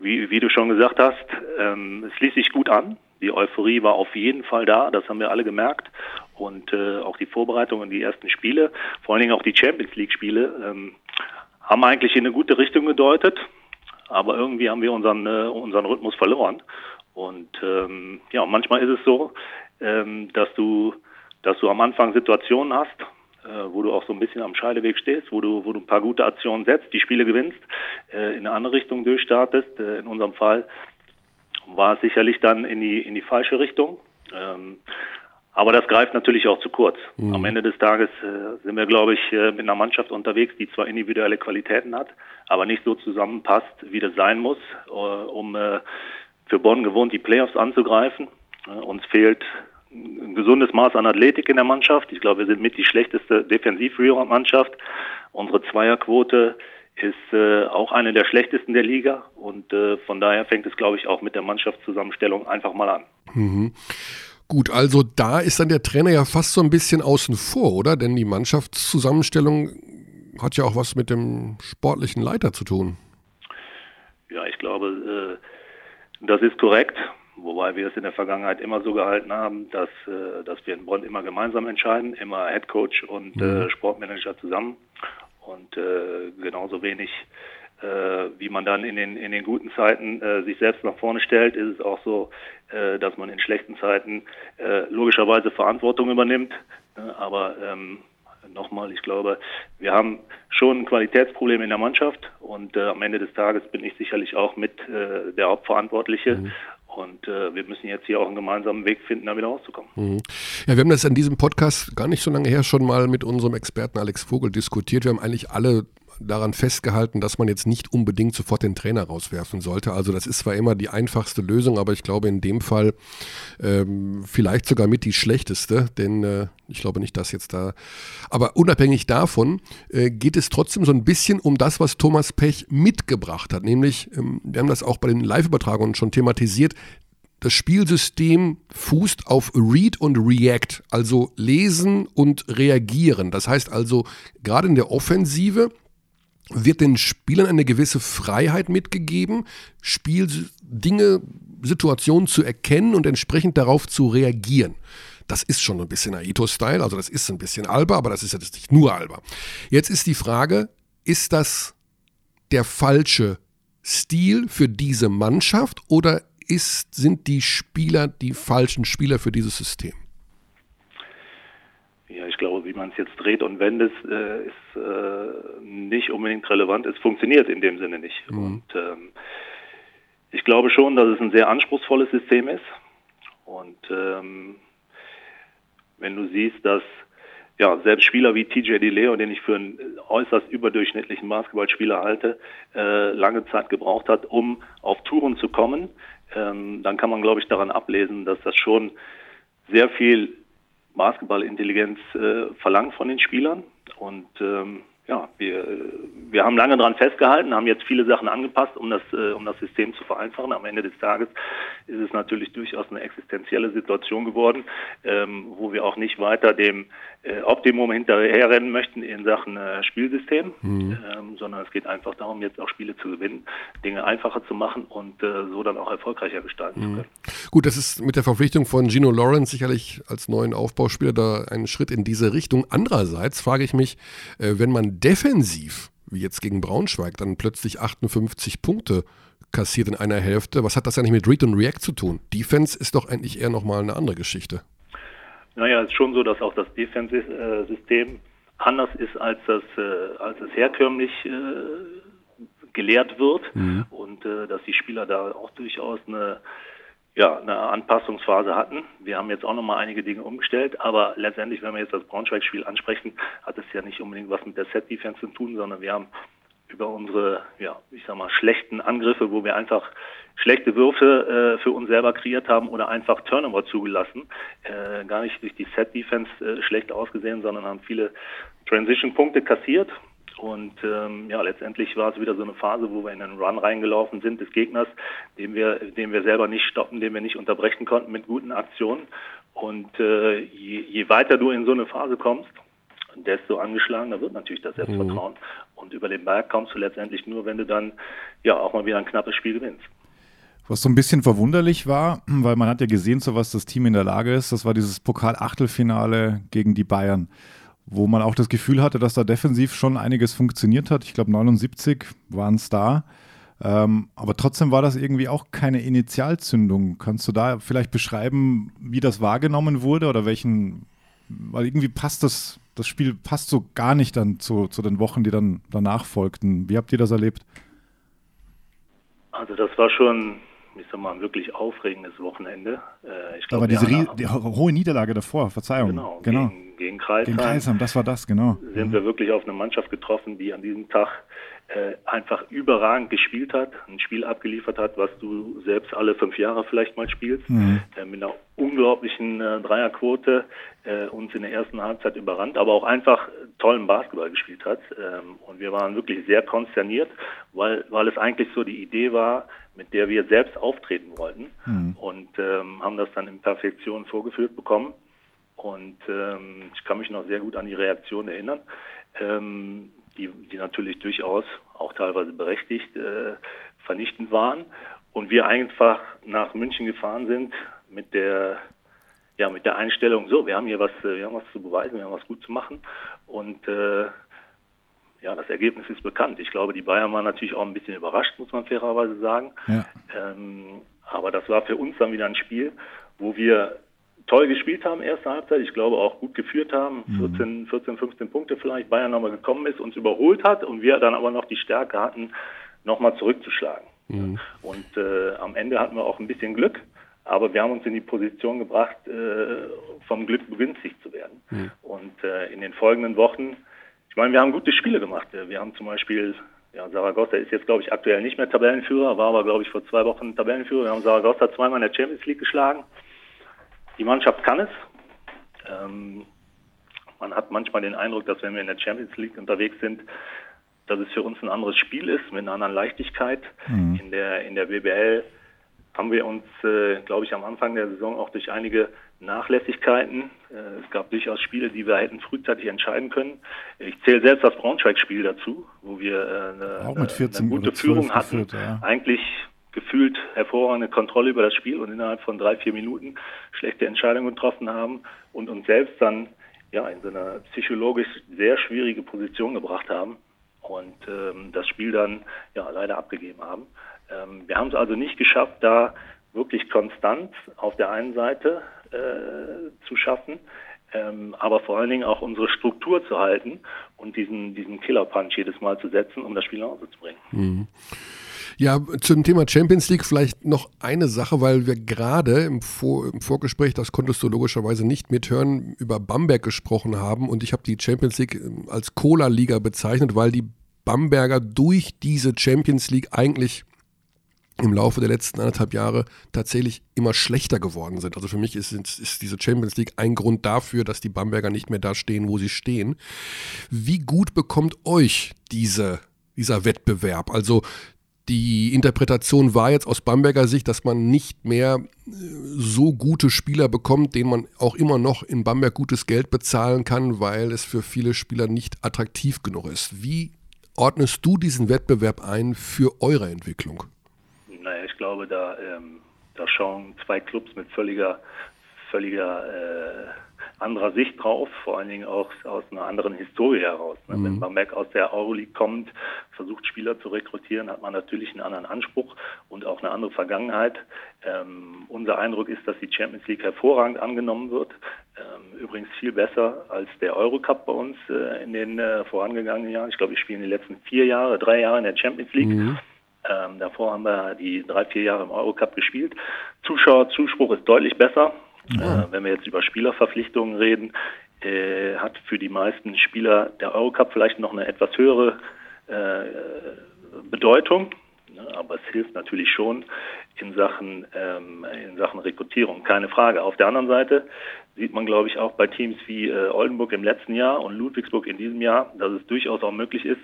S4: wie, wie du schon gesagt hast, ähm, es ließ sich gut an. Die Euphorie war auf jeden Fall da, das haben wir alle gemerkt. Und äh, auch die Vorbereitungen, die ersten Spiele, vor allen Dingen auch die Champions League-Spiele, ähm, haben eigentlich in eine gute Richtung gedeutet. Aber irgendwie haben wir unseren, äh, unseren Rhythmus verloren. Und ähm, ja, manchmal ist es so, ähm, dass du, dass du am Anfang Situationen hast, äh, wo du auch so ein bisschen am Scheideweg stehst, wo du, wo du ein paar gute Aktionen setzt, die Spiele gewinnst, äh, in eine andere Richtung durchstartest. Äh, in unserem Fall war es sicherlich dann in die, in die falsche Richtung. Ähm, aber das greift natürlich auch zu kurz. Mhm. Am Ende des Tages äh, sind wir, glaube ich, äh, mit einer Mannschaft unterwegs, die zwar individuelle Qualitäten hat, aber nicht so zusammenpasst, wie das sein muss, äh, um äh, für Bonn gewohnt die Playoffs anzugreifen. Äh, uns fehlt ein gesundes Maß an Athletik in der Mannschaft. Ich glaube, wir sind mit die schlechteste Defensiv-Mannschaft. Unsere Zweierquote ist äh, auch eine der schlechtesten der Liga und äh, von daher fängt es, glaube ich, auch mit der Mannschaftszusammenstellung einfach mal an.
S1: Mhm. Gut, also da ist dann der Trainer ja fast so ein bisschen außen vor, oder? Denn die Mannschaftszusammenstellung hat ja auch was mit dem sportlichen Leiter zu tun.
S4: Ja, ich glaube, äh, das ist korrekt. Wobei wir es in der Vergangenheit immer so gehalten haben, dass, äh, dass wir in Bonn immer gemeinsam entscheiden, immer Head Coach und äh, mhm. Sportmanager zusammen. Und genauso wenig, wie man dann in den, in den guten Zeiten äh, sich selbst nach vorne stellt, ist es auch so, äh, dass man in schlechten Zeiten äh, logischerweise Verantwortung übernimmt. Ne? Aber ähm, nochmal, ich glaube, wir haben schon ein Qualitätsproblem in der Mannschaft und äh, am Ende des Tages bin ich sicherlich auch mit äh, der Hauptverantwortliche. Mhm. Und äh, wir müssen jetzt hier auch einen gemeinsamen Weg finden, da wieder rauszukommen. Mhm.
S1: Ja, wir haben das in diesem Podcast gar nicht so lange her schon mal mit unserem Experten Alex Vogel diskutiert. Wir haben eigentlich alle daran festgehalten, dass man jetzt nicht unbedingt sofort den Trainer rauswerfen sollte. Also das ist zwar immer die einfachste Lösung, aber ich glaube in dem Fall ähm, vielleicht sogar mit die schlechteste, denn äh, ich glaube nicht, dass jetzt da. Aber unabhängig davon äh, geht es trotzdem so ein bisschen um das, was Thomas Pech mitgebracht hat. Nämlich, ähm, wir haben das auch bei den Live-Übertragungen schon thematisiert, das Spielsystem fußt auf Read und React, also lesen und reagieren. Das heißt also, gerade in der Offensive wird den Spielern eine gewisse Freiheit mitgegeben, Spieldinge, Situationen zu erkennen und entsprechend darauf zu reagieren. Das ist schon ein bisschen Aito-Style, also das ist ein bisschen Alba, aber das ist ja nicht nur Alba. Jetzt ist die Frage, ist das der falsche Stil für diese Mannschaft oder ist, sind die Spieler die falschen Spieler für dieses System?
S4: Ja, ich glaube, wie man es jetzt dreht und wendet, äh, ist äh, nicht unbedingt relevant. Es funktioniert in dem Sinne nicht. Mhm. Und ähm, ich glaube schon, dass es ein sehr anspruchsvolles System ist. Und ähm, wenn du siehst, dass ja, selbst Spieler wie TJ DeLeo, den ich für einen äußerst überdurchschnittlichen Basketballspieler halte, äh, lange Zeit gebraucht hat, um auf Touren zu kommen, ähm, dann kann man, glaube ich, daran ablesen, dass das schon sehr viel Basketballintelligenz äh, verlangt von den Spielern. Und ähm, ja, wir, wir haben lange daran festgehalten, haben jetzt viele Sachen angepasst, um das, äh, um das System zu vereinfachen. Am Ende des Tages ist es natürlich durchaus eine existenzielle Situation geworden, ähm, wo wir auch nicht weiter dem äh, Optimum hinterherrennen möchten in Sachen äh, Spielsystem, mhm. ähm, sondern es geht einfach darum, jetzt auch Spiele zu gewinnen, Dinge einfacher zu machen und äh, so dann auch erfolgreicher gestalten mhm. zu können.
S1: Gut, das ist mit der Verpflichtung von Gino Lawrence sicherlich als neuen Aufbauspieler da ein Schritt in diese Richtung. Andererseits frage ich mich, äh, wenn man defensiv, wie jetzt gegen Braunschweig, dann plötzlich 58 Punkte kassiert in einer Hälfte, was hat das eigentlich mit Read und React zu tun? Defense ist doch eigentlich eher nochmal eine andere Geschichte.
S4: Naja, es ist schon so, dass auch das Defensive-System anders ist, als das, äh, als es herkömmlich äh, gelehrt wird. Mhm. Und und äh, dass die Spieler da auch durchaus eine ja, eine Anpassungsphase hatten. Wir haben jetzt auch nochmal einige Dinge umgestellt, aber letztendlich, wenn wir jetzt das Braunschweig-Spiel ansprechen, hat es ja nicht unbedingt was mit der Set-Defense zu tun, sondern wir haben über unsere, ja, ich sag mal, schlechten Angriffe, wo wir einfach schlechte Würfe äh, für uns selber kreiert haben oder einfach Turnover zugelassen, äh, gar nicht durch die Set-Defense äh, schlecht ausgesehen, sondern haben viele Transition-Punkte kassiert und ähm, ja, letztendlich war es wieder so eine Phase, wo wir in einen Run reingelaufen sind des Gegners, den wir, den wir selber nicht stoppen, den wir nicht unterbrechen konnten mit guten Aktionen. Und äh, je, je weiter du in so eine Phase kommst, desto angeschlagener wird natürlich das Selbstvertrauen. Mhm. Und über den Berg kommst du letztendlich nur, wenn du dann ja auch mal wieder ein knappes Spiel gewinnst.
S2: Was so ein bisschen verwunderlich war, weil man hat ja gesehen, so was das Team in der Lage ist, das war dieses Pokal-Achtelfinale gegen die Bayern wo man auch das Gefühl hatte, dass da defensiv schon einiges funktioniert hat. Ich glaube, 79 waren es da. Ähm, aber trotzdem war das irgendwie auch keine Initialzündung. Kannst du da vielleicht beschreiben, wie das wahrgenommen wurde oder welchen, weil irgendwie passt das, das Spiel passt so gar nicht dann zu, zu den Wochen, die dann danach folgten. Wie habt ihr das erlebt?
S4: Also das war schon ich sag mal, ein wirklich aufregendes Wochenende.
S2: Äh, glaub, Aber diese die hohe Niederlage davor, Verzeihung.
S4: Genau, genau. Gegen, gegen Kreisheim.
S2: Gegen Kreisheim, das war das, genau.
S4: Sind mhm. wir wirklich auf eine Mannschaft getroffen, die an diesem Tag äh, einfach überragend gespielt hat, ein Spiel abgeliefert hat, was du selbst alle fünf Jahre vielleicht mal spielst, mhm. äh, mit einer unglaublichen äh, Dreierquote äh, uns in der ersten Halbzeit überrannt, aber auch einfach tollen Basketball gespielt hat. Ähm, und wir waren wirklich sehr konsterniert, weil, weil es eigentlich so die Idee war, mit der wir selbst auftreten wollten mhm. und ähm, haben das dann in Perfektion vorgeführt bekommen. Und ähm, ich kann mich noch sehr gut an die Reaktion erinnern, ähm, die, die natürlich durchaus auch teilweise berechtigt äh, vernichtend waren. Und wir einfach nach München gefahren sind mit der ja mit der Einstellung, so, wir haben hier was, äh, wir haben was zu beweisen, wir haben was gut zu machen. Und äh, ja, das Ergebnis ist bekannt. Ich glaube, die Bayern waren natürlich auch ein bisschen überrascht, muss man fairerweise sagen. Ja. Ähm, aber das war für uns dann wieder ein Spiel, wo wir toll gespielt haben, erste Halbzeit. Ich glaube auch gut geführt haben. 14, 14 15 Punkte vielleicht. Bayern nochmal gekommen ist, uns überholt hat und wir dann aber noch die Stärke hatten, nochmal zurückzuschlagen. Mhm. Und äh, am Ende hatten wir auch ein bisschen Glück. Aber wir haben uns in die Position gebracht, äh, vom Glück begünstigt zu werden. Mhm. Und äh, in den folgenden Wochen ich meine, wir haben gute Spiele gemacht. Wir haben zum Beispiel, ja, Saragossa ist jetzt, glaube ich, aktuell nicht mehr Tabellenführer, war aber, glaube ich, vor zwei Wochen Tabellenführer. Wir haben Saragossa zweimal in der Champions League geschlagen. Die Mannschaft kann es. Ähm, man hat manchmal den Eindruck, dass wenn wir in der Champions League unterwegs sind, dass es für uns ein anderes Spiel ist, mit einer anderen Leichtigkeit. Mhm. In der, in der BBL haben wir uns, äh, glaube ich, am Anfang der Saison auch durch einige Nachlässigkeiten. Äh, es gab durchaus Spiele, die wir hätten frühzeitig entscheiden können. Ich zähle selbst das Braunschweig-Spiel dazu, wo wir äh, eine, eine gute Führung hatten. Geführt, ja. Eigentlich gefühlt hervorragende Kontrolle über das Spiel und innerhalb von drei, vier Minuten schlechte Entscheidungen getroffen haben und uns selbst dann ja in so eine psychologisch sehr schwierige Position gebracht haben und ähm, das Spiel dann ja leider abgegeben haben. Ähm, wir haben es also nicht geschafft, da wirklich konstant auf der einen Seite äh, zu schaffen, ähm, aber vor allen Dingen auch unsere Struktur zu halten und diesen, diesen Killer-Punch jedes Mal zu setzen, um das Spiel nach Hause zu bringen. Mhm.
S1: Ja, zum Thema Champions League vielleicht noch eine Sache, weil wir gerade im, Vor im, Vorgespräch, das konntest du logischerweise nicht mithören, über Bamberg gesprochen haben und ich habe die Champions League ähm, als Cola-Liga bezeichnet, weil die Bamberger durch diese Champions League eigentlich im Laufe der letzten anderthalb Jahre tatsächlich immer schlechter geworden sind. Also für mich ist, ist, diese Champions League ein Grund dafür, dass die Bamberger nicht mehr da stehen, wo sie stehen. Wie gut bekommt euch diese, dieser Wettbewerb? Also die Interpretation war jetzt aus Bamberger Sicht, dass man nicht mehr äh, so gute Spieler bekommt, denen man auch immer noch in Bamberg gutes Geld bezahlen kann, weil es für viele Spieler nicht attraktiv genug ist. Wie ordnest du diesen Wettbewerb ein für eure Entwicklung?
S4: Naja, ich glaube, da, ähm, da schauen zwei Clubs mit völliger, völliger äh, anderer Sicht drauf, vor allen Dingen auch aus einer anderen Historie heraus. Ne? Mhm. Wenn Bamberg aus der Euroleague kommt, versucht Spieler zu rekrutieren, hat man natürlich einen anderen Anspruch und auch eine andere Vergangenheit. Ähm, unser Eindruck ist, dass die Champions League hervorragend angenommen wird. Ähm, übrigens viel besser als der Eurocup bei uns äh, in den äh, vorangegangenen Jahren. Ich glaube, wir spielen die letzten vier Jahre, drei Jahre in der Champions League. Mhm Ähm, davor haben wir die drei, vier Jahre im Eurocup gespielt. Zuschauerzuspruch ist deutlich besser. Ja. Äh, wenn wir jetzt über Spielerverpflichtungen reden, äh, hat für die meisten Spieler der Eurocup vielleicht noch eine etwas höhere äh, Bedeutung. Ne? Aber es hilft natürlich schon in Sachen, ähm, in Sachen Rekrutierung, keine Frage. Auf der anderen Seite sieht man, glaube ich, auch bei Teams wie äh, Oldenburg im letzten Jahr und Ludwigsburg in diesem Jahr, dass es durchaus auch möglich ist,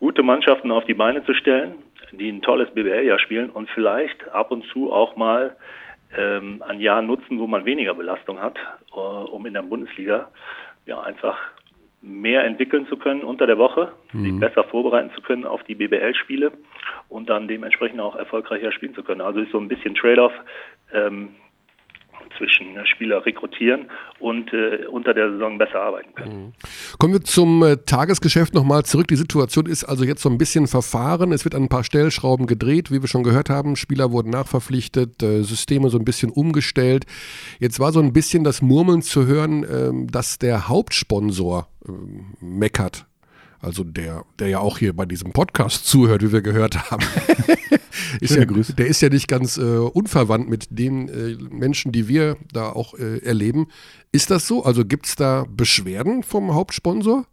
S4: gute Mannschaften auf die Beine zu stellen, die ein tolles BWL-Jahr spielen und vielleicht ab und zu auch mal ähm, ein Jahr nutzen, wo man weniger Belastung hat, äh, um in der Bundesliga ja einfach mehr entwickeln zu können unter der Woche, mhm. sich besser vorbereiten zu können auf die BBL-Spiele und dann dementsprechend auch erfolgreicher spielen zu können. Also ist so ein bisschen Trade-off. Ähm, zwischen äh, Spieler rekrutieren und äh, unter der Saison besser arbeiten können. Mhm.
S1: Kommen wir zum äh, Tagesgeschäft nochmal zurück. Die Situation ist also jetzt so ein bisschen verfahren. Es wird an ein paar Stellschrauben gedreht, wie wir schon gehört haben. Spieler wurden nachverpflichtet, äh, Systeme so ein bisschen umgestellt. Jetzt war so ein bisschen das Murmeln zu hören, ähm, dass der Hauptsponsor ähm, meckert also der, der ja auch hier bei diesem Podcast zuhört, wie wir gehört haben, ist ja, der ist ja nicht ganz äh, unverwandt mit den äh, Menschen, die wir da auch äh, erleben. Ist das so? Also gibt es da Beschwerden vom Hauptsponsor?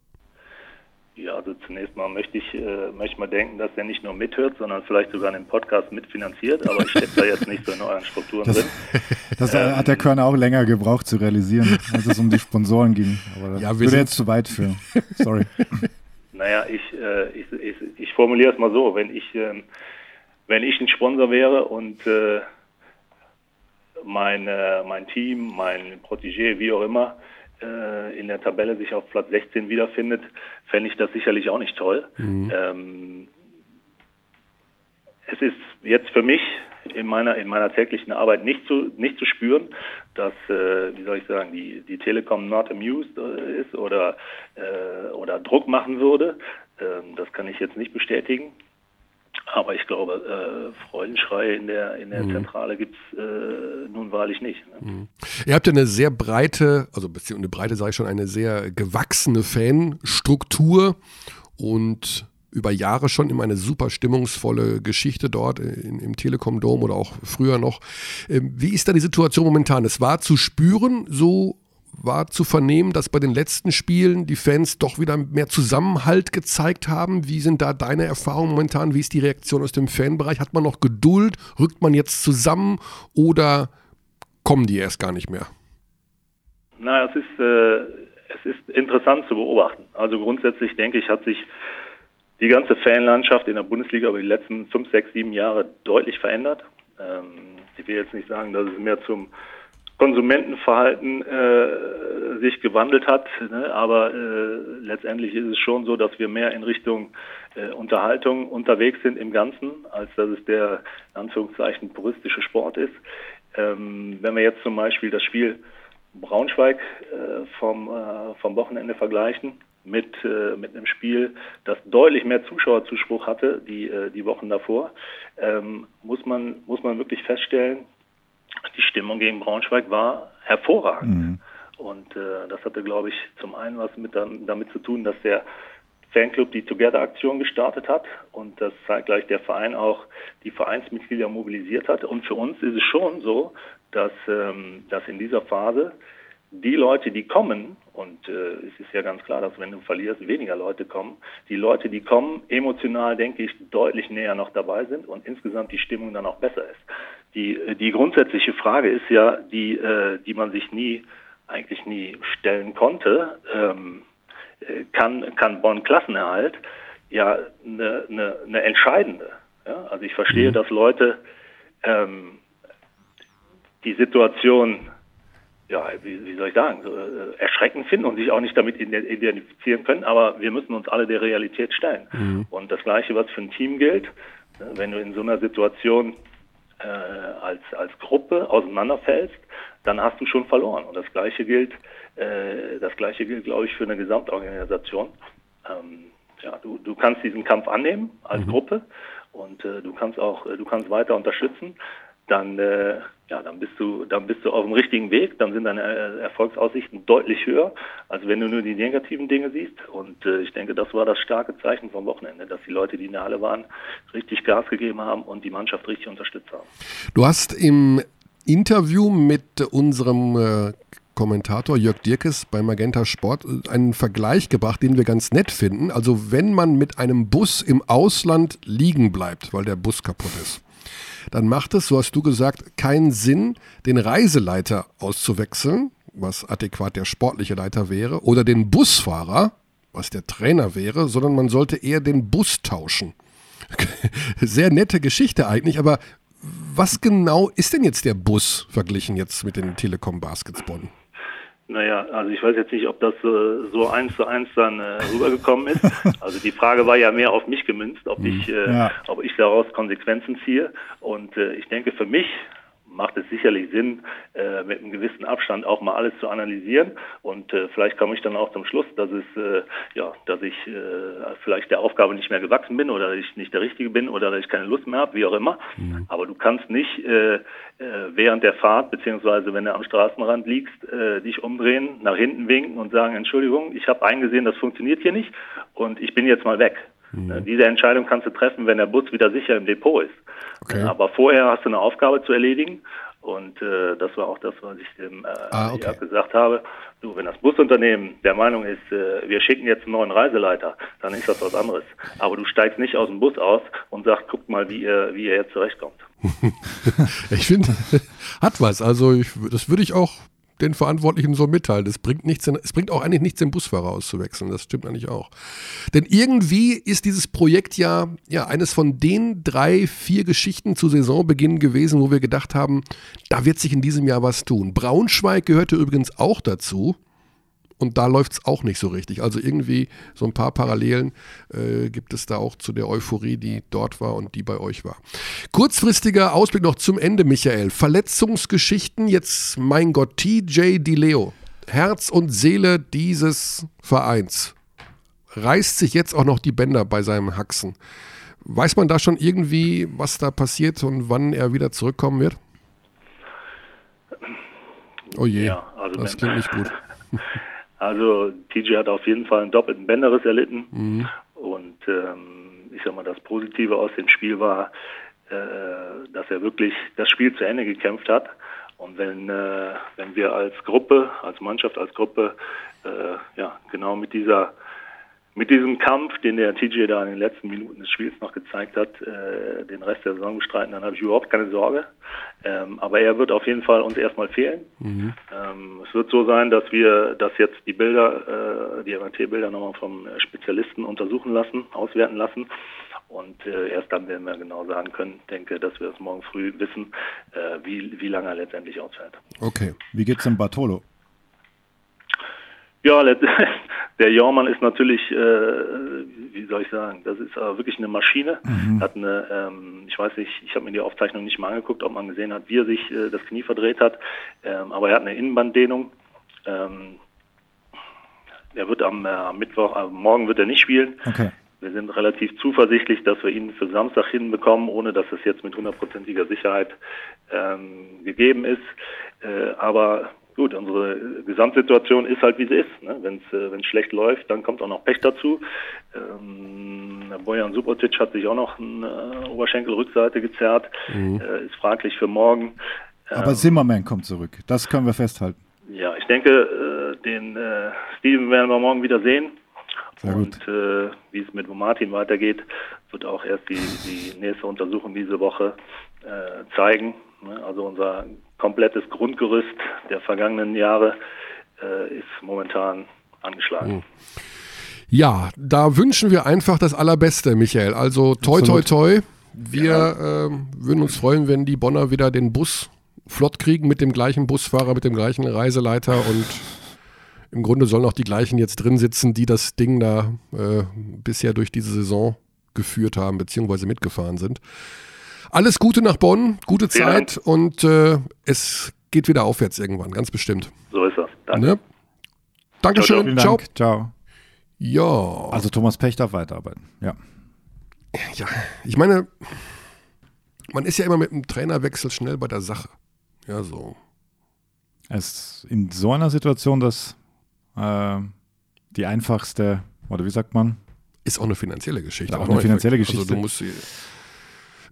S4: Ja, also zunächst mal möchte ich, äh, möchte mal denken, dass er nicht nur mithört, sondern vielleicht sogar den Podcast mitfinanziert, aber ich stecke da jetzt nicht so in euren Strukturen
S2: das,
S4: drin.
S2: Das ähm, hat der Körner auch länger gebraucht zu realisieren, als es um die Sponsoren ging. Aber das ja, würde jetzt zu weit führen. Sorry.
S4: Naja, ich, äh, ich, ich, ich formuliere es mal so, wenn ich, äh, wenn ich ein Sponsor wäre und äh, mein, äh, mein Team, mein Protégé, wie auch immer, äh, in der Tabelle sich auf Platz 16 wiederfindet, fände ich das sicherlich auch nicht toll. Mhm. Ähm, es ist jetzt für mich in meiner, in meiner täglichen Arbeit nicht zu, nicht zu spüren, dass, äh, wie soll ich sagen, die, die Telekom not amused äh, ist oder, äh, oder Druck machen würde. Ähm, das kann ich jetzt nicht bestätigen. Aber ich glaube, äh, Freudenschreie in der, in der mhm. Zentrale gibt es äh, nun wahrlich nicht. Ne?
S1: Mhm. Ihr habt ja eine sehr breite, also eine breite sage ich schon, eine sehr gewachsene Fanstruktur und über Jahre schon immer eine super stimmungsvolle Geschichte dort in, im Telekom Dom oder auch früher noch. Ähm, wie ist da die Situation momentan? Es war zu spüren, so war zu vernehmen, dass bei den letzten Spielen die Fans doch wieder mehr Zusammenhalt gezeigt haben. Wie sind da deine Erfahrungen momentan? Wie ist die Reaktion aus dem Fanbereich? Hat man noch Geduld? Rückt man jetzt zusammen oder kommen die erst gar nicht mehr?
S4: Na, es ist, äh, es ist interessant zu beobachten. Also grundsätzlich denke ich, hat sich die ganze Fanlandschaft in der Bundesliga über die letzten fünf, sechs, sieben Jahre deutlich verändert. Ähm, ich will jetzt nicht sagen, dass es mehr zum Konsumentenverhalten äh, sich gewandelt hat, ne? aber äh, letztendlich ist es schon so, dass wir mehr in Richtung äh, Unterhaltung unterwegs sind im Ganzen, als dass es der in Anführungszeichen puristische Sport ist. Ähm, wenn wir jetzt zum Beispiel das Spiel Braunschweig äh, vom, äh, vom Wochenende vergleichen, mit, äh, mit einem Spiel, das deutlich mehr Zuschauerzuspruch hatte, die, äh, die Wochen davor, ähm, muss, man, muss man wirklich feststellen, die Stimmung gegen Braunschweig war hervorragend. Mhm. Und äh, das hatte, glaube ich, zum einen was mit damit zu tun, dass der Fanclub die Together-Aktion gestartet hat und dass zeitgleich der Verein auch die Vereinsmitglieder mobilisiert hat. Und für uns ist es schon so, dass, ähm, dass in dieser Phase die Leute, die kommen, und äh, es ist ja ganz klar, dass wenn du verlierst, weniger Leute kommen, die Leute, die kommen, emotional, denke ich, deutlich näher noch dabei sind und insgesamt die Stimmung dann auch besser ist. Die, äh, die grundsätzliche Frage ist ja, die, äh, die man sich nie, eigentlich nie stellen konnte, ähm, äh, kann, kann Bonn Klassenerhalt ja eine, eine, eine entscheidende. Ja? Also ich verstehe, mhm. dass Leute ähm, die Situation ja, wie, wie soll ich sagen, so, äh, erschreckend finden und sich auch nicht damit identifizieren können, aber wir müssen uns alle der Realität stellen. Mhm. Und das Gleiche, was für ein Team gilt, ne, wenn du in so einer Situation äh, als, als Gruppe auseinanderfällst, dann hast du schon verloren. Und das Gleiche gilt, äh, das Gleiche gilt, glaube ich, für eine Gesamtorganisation. Ähm, ja, du, du kannst diesen Kampf annehmen als mhm. Gruppe und äh, du kannst auch, du kannst weiter unterstützen. Dann äh, ja, dann bist du, dann bist du auf dem richtigen Weg, dann sind deine äh, Erfolgsaussichten deutlich höher, als wenn du nur die negativen Dinge siehst. Und äh, ich denke, das war das starke Zeichen vom Wochenende, dass die Leute, die in der Halle waren, richtig Gas gegeben haben und die Mannschaft richtig unterstützt haben.
S1: Du hast im Interview mit unserem äh, Kommentator Jörg Dirkes bei Magenta Sport äh, einen Vergleich gebracht, den wir ganz nett finden. Also wenn man mit einem Bus im Ausland liegen bleibt, weil der Bus kaputt ist dann macht es, so hast du gesagt, keinen Sinn, den Reiseleiter auszuwechseln, was adäquat der sportliche Leiter wäre, oder den Busfahrer, was der Trainer wäre, sondern man sollte eher den Bus tauschen. Sehr nette Geschichte eigentlich, aber was genau ist denn jetzt der Bus verglichen jetzt mit den Telekom Baskets Bonn?
S4: Naja, also ich weiß jetzt nicht, ob das äh, so eins zu eins dann äh, rübergekommen ist. Also die Frage war ja mehr auf mich gemünzt, ob ich, äh, ja. ob ich daraus Konsequenzen ziehe. Und äh, ich denke, für mich macht es sicherlich Sinn, äh, mit einem gewissen Abstand auch mal alles zu analysieren. Und äh, vielleicht komme ich dann auch zum Schluss, dass es äh, ja, dass ich äh, vielleicht der Aufgabe nicht mehr gewachsen bin oder ich nicht der Richtige bin oder dass ich keine Lust mehr habe, wie auch immer. Mhm. Aber du kannst nicht äh, äh, während der Fahrt beziehungsweise wenn du am Straßenrand liegst, dich umdrehen, nach hinten winken und sagen, Entschuldigung, ich habe eingesehen, das funktioniert hier nicht und ich bin jetzt mal weg. Mhm. Diese Entscheidung kannst du treffen, wenn der Bus wieder sicher im Depot ist. Okay. Aber vorher hast du eine Aufgabe zu erledigen. Und äh, das war auch das, was ich dem äh, ah, okay. gesagt habe. Du, wenn das Busunternehmen der Meinung ist, äh, wir schicken jetzt einen neuen Reiseleiter, dann ist das was anderes. Aber du steigst nicht aus dem Bus aus und sagst, guckt mal, wie ihr, wie ihr jetzt zurechtkommt.
S1: ich finde, hat was. Also ich, das würde ich auch den Verantwortlichen so mitteilen. Es bringt, nichts, es bringt auch eigentlich nichts, den Busfahrer auszuwechseln. Das stimmt eigentlich auch. Denn irgendwie ist dieses Projekt ja, ja eines von den drei, vier Geschichten zu Saisonbeginn gewesen, wo wir gedacht haben, da wird sich in diesem Jahr was tun. Braunschweig gehörte übrigens auch dazu und da läuft es auch nicht so richtig. Also irgendwie so ein paar Parallelen äh, gibt es da auch zu der Euphorie, die dort war und die bei euch war. Kurzfristiger Ausblick noch zum Ende, Michael. Verletzungsgeschichten, jetzt mein Gott, TJ DiLeo, Herz und Seele dieses Vereins, reißt sich jetzt auch noch die Bänder bei seinem Haxen. Weiß man da schon irgendwie, was da passiert und wann er wieder zurückkommen wird? Oh je, ja, also das klingt nicht gut.
S4: Also TJ hat auf jeden Fall einen doppelten Bänderriss erlitten. Mhm. Und ähm, ich sag mal, das Positive aus dem Spiel war, äh, dass er wirklich das Spiel zu Ende gekämpft hat. Und wenn, äh, wenn wir als Gruppe, als Mannschaft, als Gruppe, äh, ja, genau mit dieser mit diesem Kampf, den der TJ da in den letzten Minuten des Spiels noch gezeigt hat, äh, den Rest der Saison bestreiten, dann habe ich überhaupt keine Sorge. Ähm, aber er wird auf jeden Fall uns erstmal fehlen. Mhm. Ähm, es wird so sein, dass wir, dass jetzt die Bilder, äh, die MRT-Bilder nochmal vom Spezialisten untersuchen lassen, auswerten lassen. Und äh, erst dann werden wir genau sagen können, denke, dass wir es morgen früh wissen, äh, wie, wie lange er letztendlich ausfällt.
S2: Okay. Wie geht's dem Bartolo?
S4: Ja, der Jormann ist natürlich, äh, wie soll ich sagen, das ist äh, wirklich eine Maschine. Mhm. Hat eine, ähm, ich weiß nicht, ich habe mir die Aufzeichnung nicht mal angeguckt, ob man gesehen hat, wie er sich äh, das Knie verdreht hat. Ähm, aber er hat eine Innenbanddehnung. Ähm, er wird am, äh, am Mittwoch, äh, morgen wird er nicht spielen. Okay. Wir sind relativ zuversichtlich, dass wir ihn für Samstag hinbekommen, ohne dass es jetzt mit hundertprozentiger Sicherheit ähm, gegeben ist. Äh, aber gut, unsere Gesamtsituation ist halt wie sie ist. Ne? Wenn es äh, schlecht läuft, dann kommt auch noch Pech dazu. Ähm, Bojan Subotic hat sich auch noch eine äh, Oberschenkelrückseite gezerrt, mhm. äh, ist fraglich für morgen.
S2: Aber ähm, Zimmerman kommt zurück, das können wir festhalten.
S4: Ja, ich denke, äh, den äh, Steven werden wir morgen wieder sehen. Sehr und äh, wie es mit Martin weitergeht, wird auch erst die, die nächste Untersuchung diese Woche äh, zeigen. Ne? Also unser komplettes Grundgerüst der vergangenen Jahre äh, ist momentan angeschlagen. Hm.
S1: Ja, da wünschen wir einfach das Allerbeste, Michael. Also toi, toi, toi. Wir ja. äh, würden uns freuen, wenn die Bonner wieder den Bus flott kriegen mit dem gleichen Busfahrer, mit dem gleichen Reiseleiter und im Grunde sollen auch die gleichen jetzt drin sitzen, die das Ding da äh, bisher durch diese Saison geführt haben, beziehungsweise mitgefahren sind. Alles Gute nach Bonn, gute Zeit und äh, es geht wieder aufwärts irgendwann, ganz bestimmt.
S4: So ist das. Danke. Ne?
S1: Dankeschön.
S2: Ciao. Ciao. ciao.
S1: Ja.
S2: Also Thomas Pech darf weiterarbeiten. Ja.
S1: Ja, ich meine, man ist ja immer mit einem Trainerwechsel schnell bei der Sache. Ja, so.
S2: Es ist in so einer Situation, dass äh, die einfachste, oder wie sagt man?
S1: Ist auch eine finanzielle Geschichte.
S2: Ja, auch eine finanzielle
S1: Also
S2: Geschichte.
S1: du musst sie.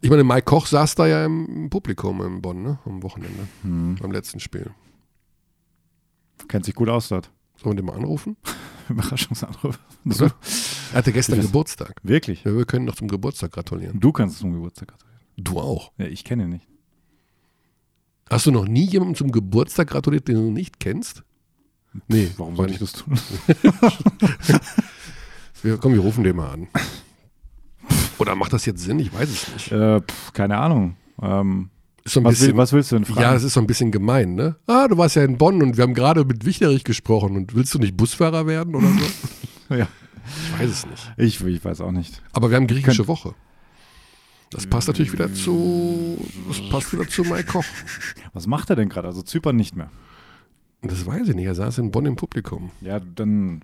S1: Ich meine, Mike Koch saß da ja im Publikum in Bonn, ne? Am Wochenende.
S2: Hm.
S1: Beim letzten Spiel.
S2: Kennt sich gut aus dort.
S1: Sollen wir den mal anrufen?
S2: Überraschungsanruf.
S1: Oder? Er hatte gestern Geburtstag.
S2: Wirklich?
S1: Ja, wir können noch zum Geburtstag gratulieren.
S2: Du kannst zum Geburtstag gratulieren.
S1: Du auch.
S2: Ja, ich kenne ihn nicht.
S1: Hast du noch nie jemandem zum Geburtstag gratuliert, den du nicht kennst? Nee,
S2: Warum sollte ich das tun?
S1: Wir, komm, wir rufen den mal an. Oder macht das jetzt Sinn? Ich weiß es nicht.
S2: äh, pf, keine Ahnung. Ähm,
S1: so
S2: was,
S1: bisschen,
S2: will, was willst du denn fragen?
S1: ja, es ist so ein bisschen gemein, ne? Ah, du warst ja in Bonn und wir haben gerade mit Wichterich gesprochen und willst du nicht Busfahrer werden oder so?
S2: Ja.
S1: Ich weiß es nicht.
S2: Ich, ich weiß auch nicht.
S1: Aber wir haben griechische Woche. Das passt natürlich wieder zu, das passt wieder zu Mike Koch.
S2: Was macht er denn gerade? Also Zypern nicht mehr.
S1: Das weiß ich nicht. Er saß in Bonn im Publikum.
S2: Ja, dann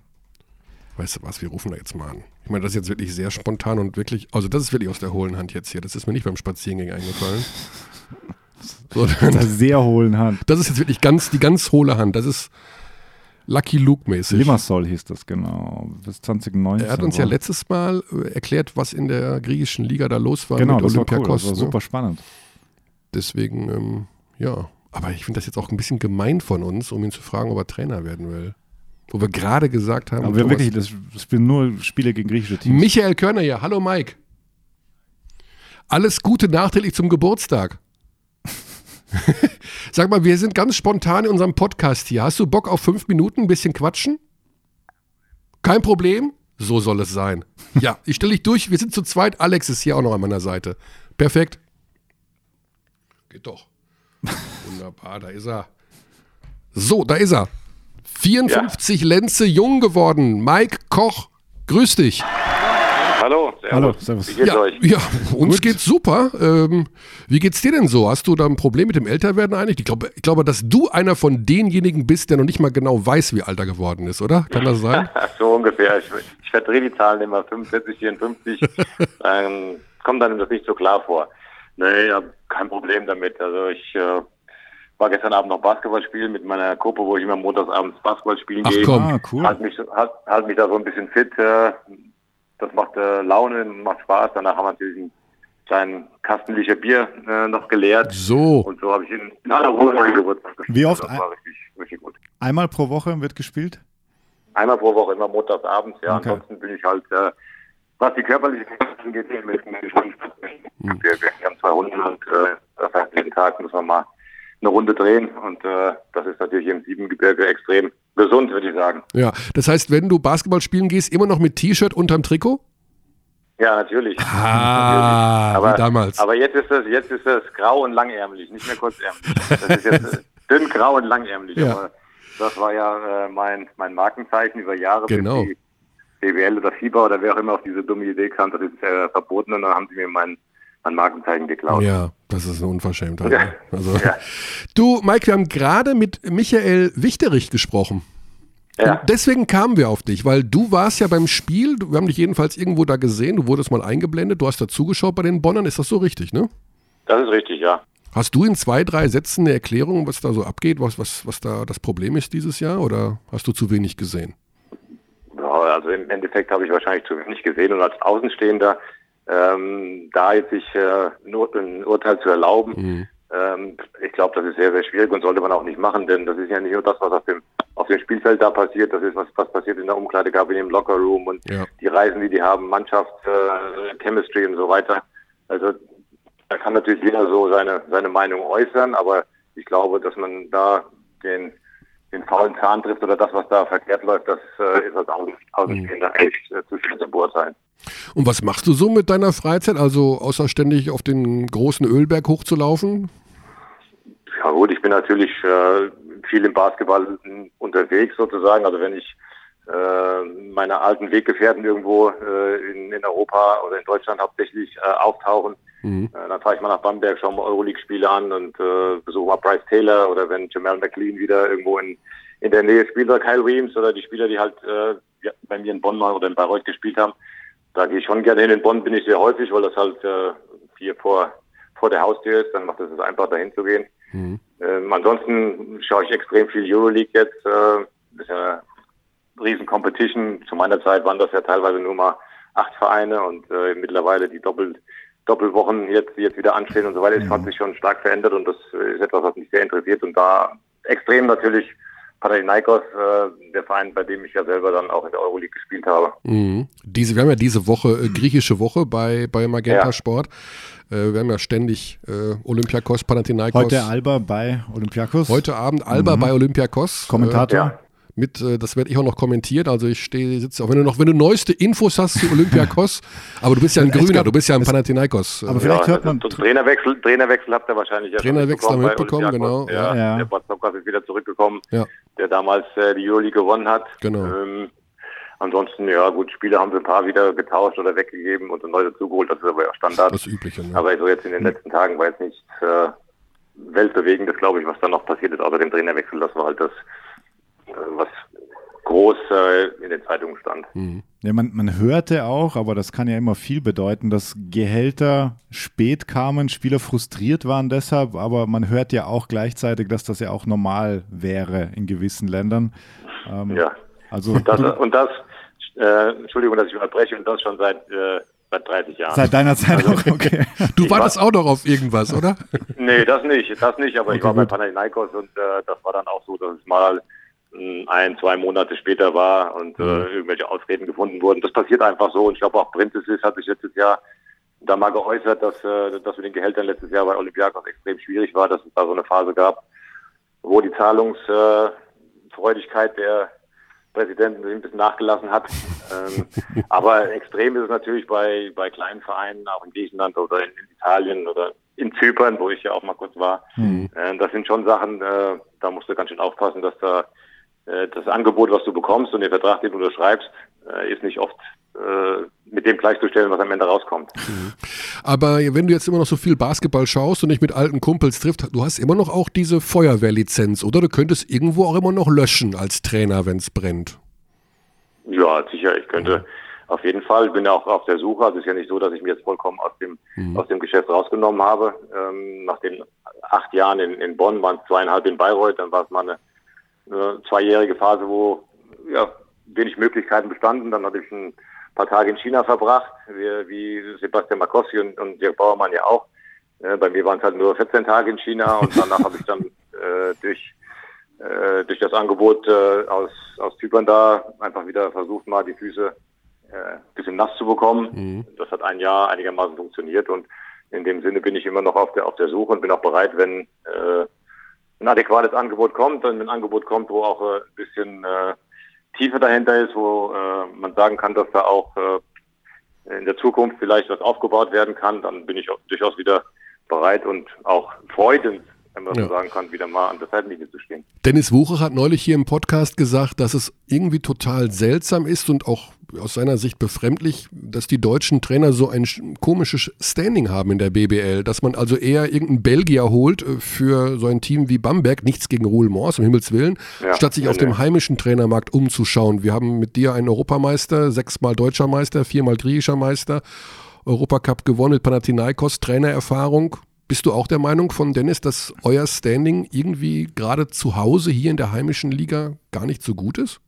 S1: Weißt du was, wir rufen da jetzt mal an. Ich meine, das ist jetzt wirklich sehr spontan und wirklich, also das ist wirklich aus der hohlen Hand jetzt hier. Das ist mir nicht beim Spaziergang eingefallen. So,
S2: mit einer
S1: dann,
S2: sehr hohlen Hand.
S1: das ist jetzt wirklich ganz, die ganz hohle Hand. Das ist Lucky Luke-mäßig.
S2: Limassol hieß das, genau. Bis 2019.
S1: Er hat uns ja letztes Mal äh, erklärt, was in der griechischen Liga da los war
S2: Genau,
S1: mit
S2: das war cool.
S1: Olympiakos.
S2: Das war
S1: ne?
S2: super spannend.
S1: Deswegen, ähm, ja. Aber ich finde das jetzt auch ein bisschen gemein von uns, um ihn zu fragen, ob er Trainer werden will. Wo wir gerade gesagt haben,
S2: Aber wir wirklich, das, das spielen nur Spiele gegen griechische Teams.
S1: Michael Körner hier. Hallo Mike. Alles Gute nachträglich zum Geburtstag. Sag mal, wir sind ganz spontan in unserem Podcast hier. Hast du Bock auf fünf Minuten ein bisschen quatschen? Kein Problem? So soll es sein. Ja, ich stelle dich durch. Wir sind zu zweit. Alex ist hier auch noch an meiner Seite. Perfekt. Geht doch. Wunderbar, da ist er. So, da ist er. 54 Lenze jung geworden. Mike Koch, grüß dich.
S5: Hallo, servus.
S2: Hallo, servus.
S5: Wie geht's
S1: Ja,
S5: euch?
S1: ja uns geht's super. Ähm, wie geht's dir denn so? Hast du da ein Problem mit dem Älterwerden eigentlich? Ich glaube, ich glaube, dass du einer von denjenigen bist, der noch nicht mal genau weiß, wie alt er geworden ist, oder? Kann das sein?
S5: so ungefähr. Ich, ich verdrehe die Zahlen immer 45, 54. ähm, kommt dann das nicht so klar vor. Nee, ich hab kein Problem damit. Also ich äh, war gestern Abend noch Basketball spielen mit meiner Gruppe, wo ich immer montagsabends Basketball spielen
S1: Ach
S5: gehe.
S1: komm.
S2: Ah, cool.
S5: Halt mich, halt, halt mich da so ein bisschen fit. Äh, das macht äh, Laune, macht Spaß. Danach haben wir natürlich einen kleinen Kastenlicher Bier äh, noch geleert.
S1: So.
S5: Und so habe ich in, in aller Ruhe meinen Geburtstag gespielt.
S2: Wie oft
S5: Das war richtig, richtig gut.
S2: Einmal pro Woche wird gespielt?
S5: Einmal pro Woche, immer montags abends. Ja,
S2: Okay.
S5: ansonsten bin ich halt, äh, was die körperliche Kraft angeht, mit mit- mit- wir, wir haben zwei Hunde und äh, das heißt, jeden Tag muss man mal eine Runde drehen und äh, das ist natürlich im Siebengebirge extrem gesund, würde ich sagen.
S1: Ja, das heißt, wenn du Basketball spielen gehst, immer noch mit T-Shirt unterm Trikot?
S5: Ja, natürlich.
S1: Ah,
S5: aber,
S1: wie damals.
S5: aber jetzt ist das, jetzt ist das grau und langärmlich, nicht mehr kurzärmlich. Das ist jetzt dünn, grau und langärmlich.
S1: Ja.
S5: Aber das war ja äh, mein, mein Markenzeichen über Jahre,
S1: Genau.
S5: BWL oder FIBA oder wer auch immer auf diese dumme Idee kam, das ist äh, verboten und dann haben sie mir mein, mein Markenzeichen geklaut.
S1: Ja, das ist eine Unverschämtheit.
S5: Ja.
S1: Also,
S5: Ja.
S1: Du, Mike, wir haben gerade mit Michael Wichterich gesprochen.
S5: Ja.
S1: Und deswegen kamen wir auf dich, weil du warst ja beim Spiel, wir haben dich jedenfalls irgendwo da gesehen, du wurdest mal eingeblendet, du hast da zugeschaut bei den Bonnern, ist das so richtig, ne?
S5: Das ist richtig, ja.
S1: Hast du in zwei, drei Sätzen eine Erklärung, was da so abgeht, was, was, was da das Problem ist dieses Jahr oder hast du zu wenig gesehen?
S5: Ja, also im Endeffekt habe ich wahrscheinlich zu wenig gesehen und als Außenstehender ähm, da jetzt sich äh, ein, Ur ein Urteil zu erlauben, ähm, ich glaube, das ist sehr, sehr schwierig und sollte man auch nicht machen, denn das ist ja nicht nur das, was auf dem auf dem Spielfeld da passiert, das ist was, was passiert in der Umkleidekabine, im Lockerroom und
S1: Ja.
S5: die Reisen, die die haben, Mannschaft, äh, Chemistry und so weiter. Also da kann natürlich jeder so seine seine Meinung äußern, aber ich glaube, dass man da den den faulen Zahn trifft oder das, was da verkehrt läuft, das äh, ist als Außen- Außenstehender echt äh, zu schwer zu beurteilen.
S1: Und was machst du so mit deiner Freizeit, also außer ständig auf den großen Ölberg hochzulaufen?
S5: Ja gut, ich bin natürlich äh, viel im Basketball unterwegs sozusagen. Also wenn ich äh, meine alten Weggefährten irgendwo äh, in, in Europa oder in Deutschland hauptsächlich äh, auftauchen,
S1: Mhm.
S5: äh, dann fahre ich mal nach Bamberg, schaue mal Euroleague-Spiele an und äh, besuche mal Bryce Taylor oder wenn Jamal McLean wieder irgendwo in, in der Nähe spielt oder Kyle Weems oder die Spieler, die halt ja, bei mir in Bonn oder in Bayreuth gespielt haben. Da gehe ich schon gerne hin. In Bonn bin ich sehr häufig, weil das halt äh, hier vor, vor der Haustür ist. Dann macht es es einfach, dahin zu gehen. Ähm, ansonsten schaue ich extrem viel Euroleague jetzt. Äh, das ist ja eine riesen Competition. Zu meiner Zeit waren das ja teilweise nur mal acht Vereine und äh, mittlerweile die Doppel Doppelwochen jetzt, die jetzt wieder anstehen und so weiter. Das mhm. hat sich schon stark verändert und das ist etwas, was mich sehr interessiert und da extrem natürlich Panathinaikos, äh, der Verein, bei dem ich ja selber dann auch in der Euroleague gespielt habe.
S1: Mhm. Diese, wir haben ja diese Woche äh, griechische Woche bei, bei Magenta ja. Sport. Äh, wir haben ja ständig äh, Olympiakos, Panathinaikos.
S2: Heute Alba bei Olympiakos.
S1: Heute Abend Alba mhm. bei Olympiakos.
S2: Kommentator. Ja
S1: mit, äh, das werde ich auch noch kommentieren. Also ich stehe, sitze auch, wenn du noch, wenn du neueste Infos hast zu Olympiakos, aber du bist ja ein Grüner, du bist ja ein Panathinaikos.
S2: Aber vielleicht ja, hört man.
S5: Trainerwechsel, Trainerwechsel habt ihr wahrscheinlich ja
S1: Trainerwechsel mitbekommen, genau.
S5: Ja, ja. Der Batzokkas ist wieder zurückgekommen, ja. Der damals äh, die Juli gewonnen hat.
S1: Genau. Ähm,
S5: ansonsten, ja gut, Spiele haben sie ein paar wieder getauscht oder weggegeben und neu dazugeholt, das ist aber ja Standard.
S1: Das Übliche, ne?
S5: Aber so jetzt in den letzten Tagen war jetzt nichts äh, weltbewegendes, glaube ich, was da noch passiert ist, außer dem Trainerwechsel. Das war halt das, äh, was groß äh, in den Zeitungen stand. Mhm.
S2: Ja, man, man hörte auch, aber das kann ja immer viel bedeuten, dass Gehälter spät kamen, Spieler frustriert waren deshalb, aber man hört ja auch gleichzeitig, dass das ja auch normal wäre in gewissen Ländern.
S5: Ähm, ja. Also, und das, und das äh, Entschuldigung, dass ich unterbreche, und das schon seit äh, seit 30 Jahren.
S2: Seit deiner Zeit also, auch, okay.
S1: Du wartest auch noch auf irgendwas, oder?
S5: nee, das nicht, das nicht, aber okay, ich war gut. bei Panathinaikos und äh, das war dann auch so, dass es mal ein, zwei Monate später war und äh, mhm. irgendwelche Ausreden gefunden wurden. Das passiert einfach so und ich glaube auch Printesis hat sich letztes Jahr da mal geäußert, dass äh, das mit den Gehältern letztes Jahr bei Olympiakos extrem schwierig war, dass es da so eine Phase gab, wo die Zahlungsfreudigkeit der Präsidenten ein bisschen nachgelassen hat. ähm, aber extrem ist es natürlich bei, bei kleinen Vereinen, auch in Griechenland oder in, in Italien oder in Zypern, wo ich ja auch mal kurz war. Mhm. Äh, das sind schon Sachen, äh, da musst du ganz schön aufpassen, dass da äh, das Angebot, was du bekommst und den Vertrag, den du unterschreibst, äh, ist nicht oft äh, mit dem gleichzustellen, was am Ende rauskommt. Mhm.
S1: Aber wenn du jetzt immer noch so viel Basketball schaust und dich mit alten Kumpels triffst, du hast immer noch auch diese Feuerwehrlizenz, oder? Du könntest irgendwo auch immer noch löschen als Trainer, wenn es brennt.
S5: Ja, sicher. Ich könnte mhm. auf jeden Fall. Ich bin ja auch auf der Suche. Also es ist ja nicht so, dass ich mich jetzt vollkommen aus dem, mhm. aus dem Geschäft rausgenommen habe. Ähm, nach den acht Jahren in, in Bonn waren es zweieinhalb in Bayreuth, dann war es mal eine eine zweijährige Phase, wo ja, wenig Möglichkeiten bestanden. Dann hatte ich ein paar Tage in China verbracht, wie, wie Sebastian Markowski und, und Dirk Bauermann ja auch. Äh, bei mir waren es halt nur 14 Tage in China und danach habe ich dann äh, durch, äh, durch das Angebot äh, aus, aus Zypern da einfach wieder versucht, mal die Füße äh, bisschen nass zu bekommen. Mhm. Das hat ein Jahr einigermaßen funktioniert und in dem Sinne bin ich immer noch auf der, auf der Suche und bin auch bereit, wenn äh, ein adäquates Angebot kommt, wenn ein Angebot kommt, wo auch äh, ein bisschen äh, Tiefe dahinter ist, wo äh, man sagen kann, dass da auch äh, in der Zukunft vielleicht was aufgebaut werden kann, dann bin ich auch durchaus wieder bereit und auch freudend, wenn man ja. so sagen kann, wieder mal an der Seitenlinie zu stehen.
S1: Dennis Wucher hat neulich hier im Podcast gesagt, dass es irgendwie total seltsam ist und auch aus seiner Sicht befremdlich, dass die deutschen Trainer so ein komisches Standing haben in der BBL, dass man also eher irgendeinen Belgier holt äh, für so ein Team wie Bamberg, nichts gegen Ruhl Mors, um Himmels Willen, ja, statt sich ja, auf dem heimischen Trainermarkt umzuschauen. Wir haben mit dir einen Europameister, sechsmal deutscher Meister, viermal griechischer Meister, Europacup gewonnen mit Panathinaikos, Trainererfahrung. Bist du auch der Meinung von Dennis, dass euer Standing irgendwie gerade zu Hause hier in der heimischen Liga gar nicht so gut ist?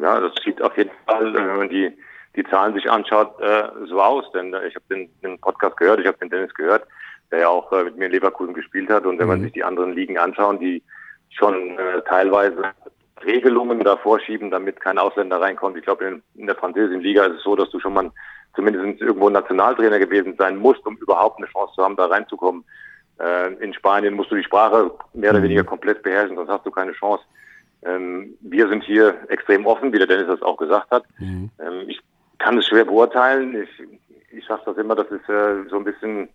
S5: Ja, das sieht auf jeden Fall, wenn man die, die Zahlen sich anschaut, äh, so aus. Denn äh, ich habe den, den Podcast gehört, ich habe den Dennis gehört, der ja auch äh, mit mir in Leverkusen gespielt hat. Und wenn mhm. man sich die anderen Ligen anschaut, die schon äh, teilweise Regelungen da vorschieben, damit kein Ausländer reinkommt. Ich glaube, in, in der französischen Liga ist es so, dass du schon mal zumindest irgendwo Nationaltrainer gewesen sein musst, um überhaupt eine Chance zu haben, da reinzukommen. Äh, in Spanien musst du die Sprache mehr oder mhm. weniger komplett beherrschen, sonst hast du keine Chance. Ähm, wir sind hier extrem offen, wie der Dennis das auch gesagt hat. Mhm. Ähm, ich kann es schwer beurteilen. Ich, ich sage das immer, dass es äh, so ein bisschen,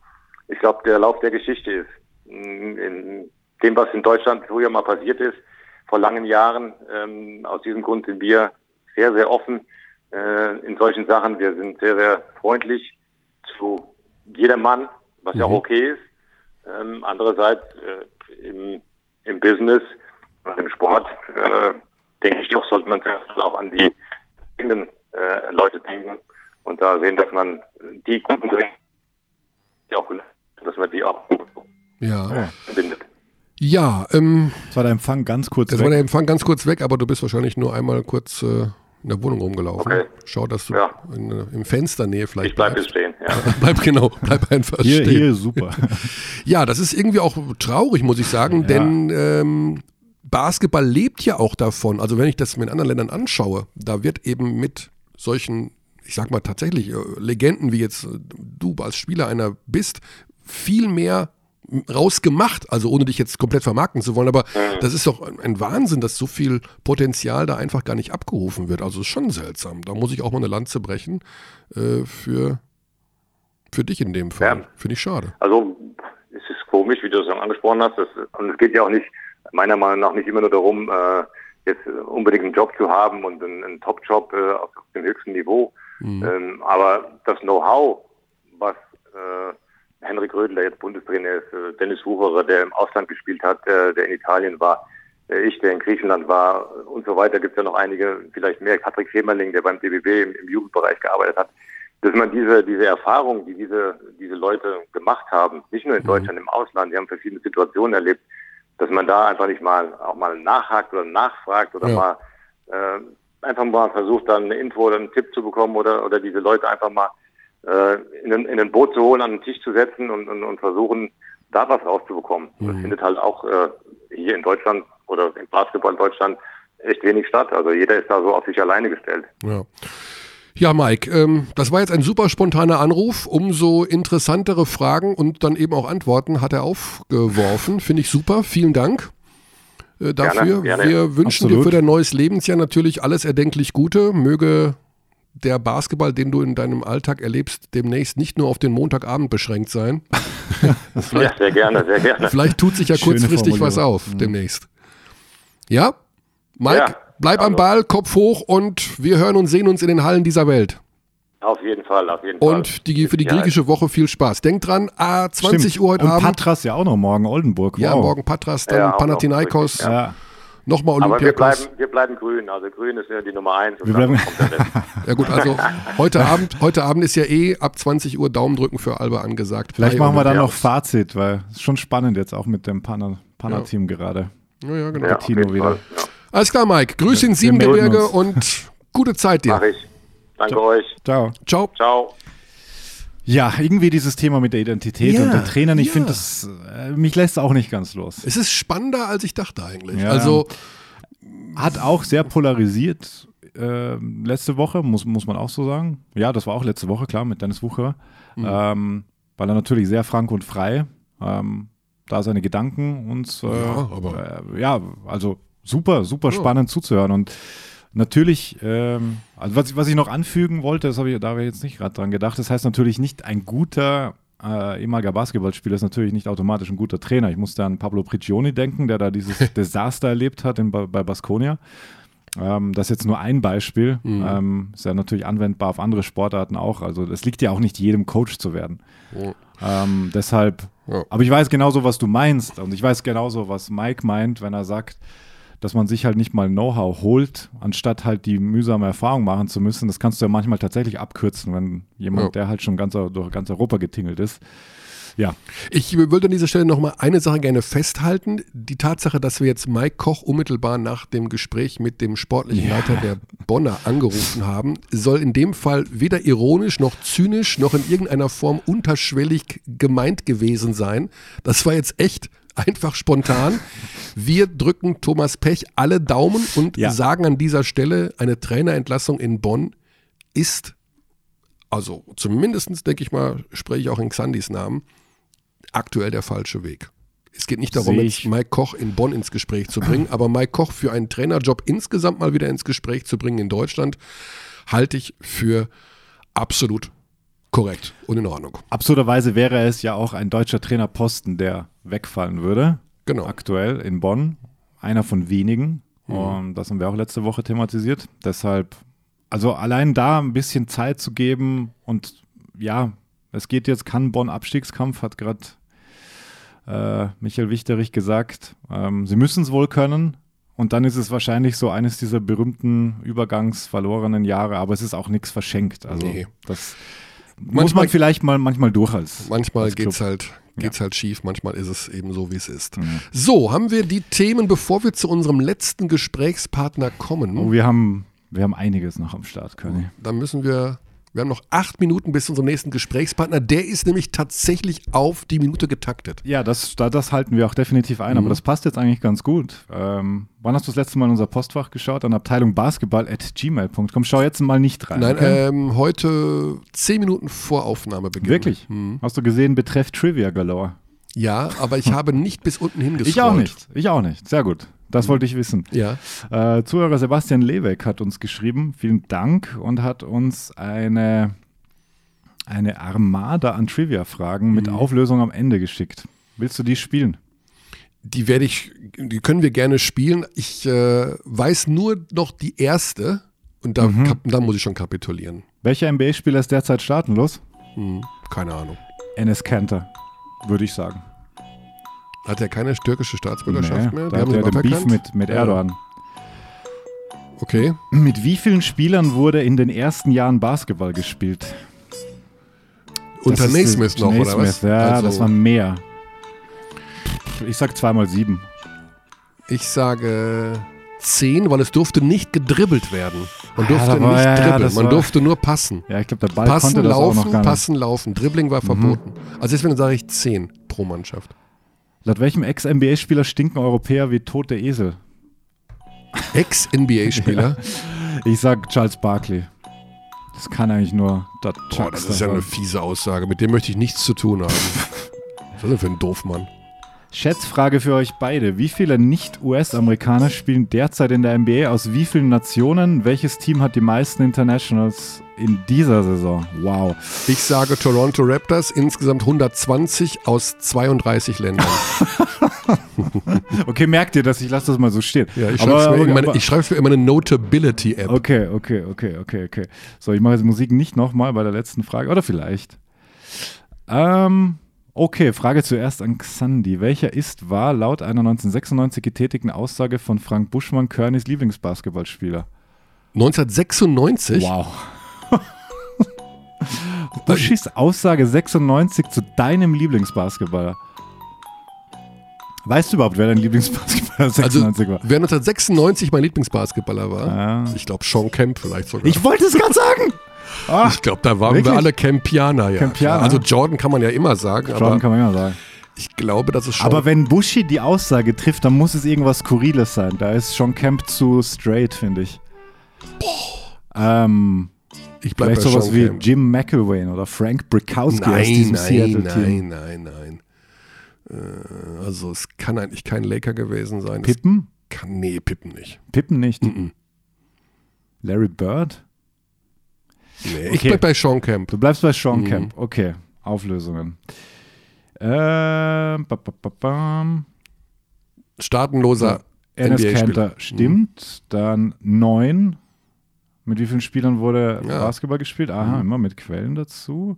S5: ich glaube, der Lauf der Geschichte ist. In, in, dem, was in Deutschland früher mal passiert ist, vor langen Jahren, ähm, aus diesem Grund sind wir sehr, sehr offen äh, in solchen Sachen. Wir sind sehr, sehr freundlich zu jedermann, was mhm. ja auch okay ist. Ähm, andererseits äh, im, im Business im Sport, äh, denke ich doch, sollte man auch an die eigenen äh, Leute denken und da sehen, dass man die guten die auch, dass man die auch
S1: ja. bindet. Ja, ähm,
S2: das war der Empfang ganz kurz
S1: das
S2: weg.
S1: war der Empfang ganz kurz weg, aber du bist wahrscheinlich nur einmal kurz äh, in der Wohnung rumgelaufen.
S5: Okay.
S1: Schau, dass du
S5: Ja.
S1: in, äh, im Fensternähe vielleicht
S5: Ich bleibe stehen. Ja.
S1: Bleib genau, bleib einfach
S2: hier,
S1: stehen.
S2: hier super.
S1: Ja, das ist irgendwie auch traurig, muss ich sagen,
S2: Ja.
S1: denn ähm, Basketball lebt ja auch davon. Also wenn ich das mir in anderen Ländern anschaue, da wird eben mit solchen, ich sag mal tatsächlich, äh, Legenden, wie jetzt äh, du als Spieler einer bist, viel mehr rausgemacht, also ohne dich jetzt komplett vermarkten zu wollen, aber das ist doch ein- Wahnsinn, dass so viel Potenzial da einfach gar nicht abgerufen wird. Also ist schon seltsam. Da muss ich auch mal eine Lanze brechen äh, für, für dich in dem Fall.
S5: Ja.
S1: Finde ich schade.
S5: Also es ist komisch, wie du das schon angesprochen hast. Das, und es geht ja auch nicht, meiner Meinung nach, nicht immer nur darum, äh, jetzt unbedingt einen Job zu haben und einen, einen Top-Job äh, auf dem höchsten Niveau. Ähm, aber das Know-how, was äh, Henrik Rödel, der jetzt Bundestrainer ist, äh, Dennis Wucherer, der im Ausland gespielt hat, äh, der in Italien war, äh, ich, der in Griechenland war und so weiter, gibt es ja noch einige, vielleicht mehr, Patrick Femerling, der beim DBB im, im Jugendbereich gearbeitet hat, dass man diese, diese Erfahrung, die diese, diese Leute gemacht haben, nicht nur in Deutschland, im Ausland, die haben verschiedene Situationen erlebt, dass man da einfach nicht mal auch mal nachhakt oder nachfragt oder
S1: Ja.
S5: mal äh, einfach mal versucht, dann eine Info oder einen Tipp zu bekommen oder, oder diese Leute einfach mal äh, in, ein, in ein Boot zu holen, an den Tisch zu setzen und, und, und versuchen, da was rauszubekommen. Das findet halt auch äh, hier in Deutschland oder im Basketball in Deutschland echt wenig statt. Also jeder ist da so auf sich alleine gestellt.
S1: Ja. Ja, Mike, ähm, das war jetzt ein super spontaner Anruf. Umso interessantere Fragen und dann eben auch Antworten hat er aufgeworfen. Finde ich super. Vielen Dank äh, dafür.
S5: gerne.
S1: Wir wünschen dir
S2: Absolut.
S1: für dein neues Lebensjahr natürlich alles erdenklich Gute. Möge der Basketball, den du in deinem Alltag erlebst, demnächst nicht nur auf den Montagabend beschränkt sein.
S5: Ja, sehr gerne, sehr gerne.
S1: Vielleicht tut sich ja
S2: Schöne
S1: kurzfristig was auf demnächst. Ja? Mike,
S5: Ja,
S1: bleib am
S5: also-
S1: Ball, Kopf hoch und wir hören und sehen uns in den Hallen dieser Welt.
S5: Auf jeden Fall, auf jeden Fall.
S1: Und die, für die
S5: Ja,
S1: griechische Woche viel Spaß. Denkt dran, ah, 20
S2: Stimmt.
S1: Uhr heute
S2: Und
S1: Abend.
S2: Patras ja auch noch morgen, Oldenburg.
S1: ja,
S2: wow.
S1: morgen Patras, dann
S5: Ja, auch noch,
S1: Panathinaikos,
S5: richtig,
S2: Ja.
S1: nochmal
S5: Aber wir
S1: Olympiakos.
S5: bleiben, wir bleiben grün. Also grün ist ja die Nummer eins. und
S2: Wir
S5: dann
S2: bleiben-.
S1: Ja gut, also heute Abend, heute Abend ist ja eh ab 20 Uhr Daumen drücken für Alba angesagt.
S2: Vielleicht machen wir dann noch Fazit, weil es ist schon spannend jetzt auch mit dem Pana- Pana-Team gerade.
S1: Ja, ja, genau.
S5: Ja,
S2: Tino wieder.
S5: Fall. Ja,
S1: Alles klar, Mike. Grüß in Siebengebirge und gute Zeit dir.
S5: mach ich. Danke euch.
S2: Ciao.
S1: Ciao.
S5: Ciao.
S2: Ja, irgendwie dieses Thema mit der Identität
S1: Ja,
S2: und den Trainern, ich
S1: ja.
S2: finde das, äh, mich lässt auch nicht ganz los.
S1: Es ist spannender, als ich dachte eigentlich.
S2: Ja.
S1: Also,
S2: Hat auch sehr polarisiert äh, letzte Woche, muss, muss man auch so sagen. Ja, das war auch letzte Woche, klar, mit Dennis Wucher.
S1: Mhm.
S2: Ähm, weil er natürlich sehr frank und frei ähm, da seine Gedanken uns, äh,
S1: Ja, aber-
S2: äh, ja, also super, super spannend zuzuhören und Natürlich, ähm, also was, ich- was ich noch anfügen wollte, das habe ich, da habe ich jetzt nicht gerade dran gedacht, das heißt natürlich nicht ein guter äh, ehemaliger Basketballspieler ist natürlich nicht automatisch ein guter Trainer. Ich musste an Pablo Prigioni denken, der da dieses Desaster erlebt hat in, bei Baskonia. Ähm, das ist jetzt nur ein Beispiel.
S1: Mhm.
S2: Ähm, ist ja natürlich anwendbar auf andere Sportarten auch. Also es liegt ja auch nicht jedem Coach zu werden. Ähm, deshalb,
S1: Ja.
S2: aber ich weiß genauso, was du meinst. Und ich weiß genauso, was Mike meint, wenn er sagt, dass man sich halt nicht mal Know-how holt, anstatt halt die mühsame Erfahrung machen zu müssen. Das kannst du ja manchmal tatsächlich abkürzen, wenn jemand,
S1: Ja.
S2: der halt schon ganz, durch ganz Europa getingelt ist. Ja,
S1: Ich würde an dieser Stelle nochmal eine Sache gerne festhalten. Die Tatsache, dass wir jetzt Mike Koch unmittelbar nach dem Gespräch mit dem sportlichen Leiter der Bonner angerufen haben, soll in dem Fall weder ironisch noch zynisch noch in irgendeiner Form unterschwellig gemeint gewesen sein. Das war jetzt echt einfach spontan. Wir drücken Thomas Pech alle Daumen und
S2: Ja.
S1: sagen an dieser Stelle, eine Trainerentlassung in Bonn ist, also zumindest denke ich mal, spreche ich auch in Xandis Namen, aktuell der falsche Weg. Es geht nicht darum, jetzt. Mike Koch in Bonn ins Gespräch zu bringen, aber Mike Koch für einen Trainerjob insgesamt mal wieder ins Gespräch zu bringen in Deutschland, halte ich für absolut korrekt und in Ordnung.
S2: absurderweise wäre es ja auch ein deutscher Trainerposten, der wegfallen würde.
S1: Genau.
S2: Aktuell in Bonn. Einer von wenigen.
S1: Mhm.
S2: Und das haben wir auch letzte Woche thematisiert. Deshalb, also allein da ein bisschen Zeit zu geben und ja, es geht jetzt, kann Bonn Abstiegskampf, hat gerade äh, Michael Wichterich gesagt. Ähm, sie müssen es wohl können. Und dann ist es wahrscheinlich so eines dieser berühmten übergangsverlorenen Jahre, aber es ist auch nichts verschenkt. Also
S1: Nee.
S2: das muss
S1: Manchmal-
S2: man vielleicht mal manchmal durch als.
S1: Manchmal
S2: als
S1: geht es halt geht's halt schief. Manchmal ist es eben so, wie es ist. So, haben wir die Themen, bevor wir zu unserem letzten Gesprächspartner kommen.
S2: Oh, wir haben, wir haben einiges noch am Start, König.
S1: Dann müssen wir, wir haben noch acht Minuten bis zu unserem nächsten Gesprächspartner. Der ist nämlich tatsächlich auf die Minute getaktet.
S2: Ja, das, da- das halten wir auch definitiv ein,
S1: Mhm.
S2: aber das passt jetzt eigentlich ganz gut. Ähm, wann hast du das letzte Mal in unser Postfach geschaut? An Abteilung Basketball at gmail.com. Schau jetzt mal nicht rein.
S1: Nein,
S2: okay?
S1: ähm, heute zehn Minuten vor Aufnahmebeginn.
S2: Wirklich?
S1: Mhm.
S2: Hast du gesehen, betreff Trivia Galore?
S1: Ja, aber ich habe nicht bis unten hingescrollt.
S2: Ich auch nicht. Ich auch nicht. Sehr gut. Das wollte ich wissen.
S1: Ja.
S2: Äh, Zuhörer Sebastian Leweck hat uns geschrieben, vielen Dank, und hat uns eine, eine Armada an Trivia-Fragen mit
S1: Mhm.
S2: Auflösung am Ende geschickt. Willst du die spielen?
S1: Die werde ich, die können wir gerne spielen. Ich äh, weiß nur noch die erste und da,
S2: Mhm.
S1: da muss ich schon kapitulieren.
S2: Welcher NBA-Spieler ist derzeit staatenlos?
S1: Hm, keine Ahnung.
S2: Enes Kanter, würde ich sagen.
S1: Hat er keine türkische Staatsbürgerschaft mehr?
S2: da hat er den Beef mit, mit
S1: Ja.
S2: Erdogan.
S1: Okay.
S2: Mit wie vielen Spielern wurde in den ersten Jahren Basketball gespielt?
S1: Unter Naismith noch, oder was?
S2: Naismith, Ja,
S1: Also,
S2: das waren mehr. Ich sag zweimal sieben.
S1: Ich sage 10, weil es durfte nicht gedribbelt werden. Man
S2: Ja,
S1: durfte
S2: da war-
S1: nicht
S2: ja, ja,
S1: dribbeln, man
S2: war-
S1: durfte nur passen.
S2: Ja, ich glaube, der Ball
S1: Passen,
S2: konnte das auch noch
S1: laufen,
S2: gar nicht. Mhm.
S1: passen, laufen. Dribbling war verboten. Also deswegen sage ich 10 pro Mannschaft.
S2: Laut welchem Ex-NBA-Spieler stinken Europäer wie tote Esel?
S1: Ex-NBA-Spieler.
S2: Ich sag Charles Barkley. Das kann eigentlich nur der
S1: Boah, das ist ja eine fiese Aussage. Mit dem möchte ich nichts zu tun haben. Was ist denn für ein Doofmann?
S2: Schätzfrage für euch beide. Wie viele Nicht-US-Amerikaner spielen derzeit in der NBA? Aus wie vielen Nationen? Welches Team hat die meisten Internationals in dieser Saison? Wow.
S1: Ich sage Toronto Raptors, insgesamt 120 aus 32 Ländern.
S2: Okay, merkt ihr das? Ich lasse das mal so stehen.
S1: Ja, ich schreibe mir, immer- ich schreibe immer eine Notability-App.
S2: Okay, okay, okay, okay, okay. So, ich mache jetzt Musik nicht nochmal bei der letzten Frage. Oder vielleicht. Ähm, okay, Frage zuerst an Xandi. Welcher ist, war laut einer 1996 getätigten Aussage von Frank Buschmann Környs Lieblingsbasketballspieler?
S1: 1996?
S2: Wow. Buschis Aussage 96 zu deinem Lieblingsbasketballer. Weißt du überhaupt, wer dein Lieblingsbasketballer 96
S1: Also,
S2: war?
S1: wer 1996 mein Lieblingsbasketballer war,
S2: Ah.
S1: ich glaube Sean Kemp vielleicht sogar.
S2: Ich wollte es gerade sagen! Ah,
S1: Ich glaube, da waren
S2: Wirklich?
S1: wir alle Campianer, ja.
S2: Campianer?
S1: Also Jordan kann man ja immer sagen,
S2: Jordan
S1: aber
S2: kann man immer sagen.
S1: ich glaube, das ist schon.
S2: Aber wenn Bushi die Aussage trifft, dann muss es irgendwas Skurriles sein. Da ist Sean Camp zu straight, finde ich. Ähm,
S1: ich bleibe bei
S2: vielleicht sowas
S1: Sean
S2: wie
S1: Kemp.
S2: Jim McElwain oder Frank Brickowski aus
S1: Nein,
S2: diesem
S1: nein,
S2: Seattle-Team.
S1: nein, nein, nein. Äh, also es kann eigentlich kein Laker gewesen sein. Es
S2: Pippen?
S1: Kann, nee, Pippen nicht.
S2: Pippen nicht.
S1: Mhm.
S2: Larry Bird?
S1: Nee, ich
S2: Okay.
S1: bleib bei Sean Kemp.
S2: Du bleibst bei Sean
S1: Mhm.
S2: Camp. Okay, Auflösungen. Ähm, ba, ba, ba, bam.
S1: Staatenloser NBA-Spieler.
S2: Kanter stimmt. Dann neun. Mit wie vielen Spielern wurde
S1: Ja.
S2: Basketball gespielt? Aha, immer mit Quellen dazu.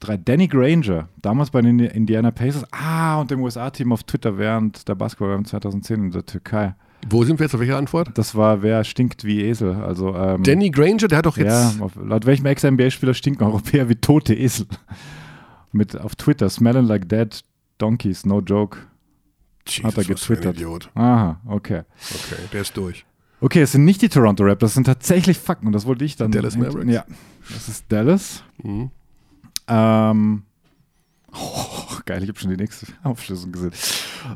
S2: Drei. Danny Granger, damals bei den Indiana Pacers. Ah, und dem USA-Team auf Twitter während der Basketball 2010 in der Türkei.
S1: Wo sind wir jetzt? Auf welche Antwort?
S2: Das war, wer stinkt wie Esel. Also, ähm,
S1: Danny Granger, der hat doch
S2: ja,
S1: jetzt.
S2: auf, laut welchem Ex-NBA-Spieler stinken Europäer wie tote Esel? Mit auf Twitter, smelling like dead donkeys, no joke.
S1: Jesus,
S2: hat er getwittert.
S1: Idiot.
S2: Aha, okay.
S1: Okay, der ist durch.
S2: Okay, es sind nicht die Toronto Raptors, das sind tatsächlich Fakten und das wollte ich dann.
S1: Dallas Mavericks?
S2: Ja, das ist Dallas.
S1: Mhm.
S2: Ähm, oh, geil, ich habe schon die nächste Aufschlüsselung gesehen.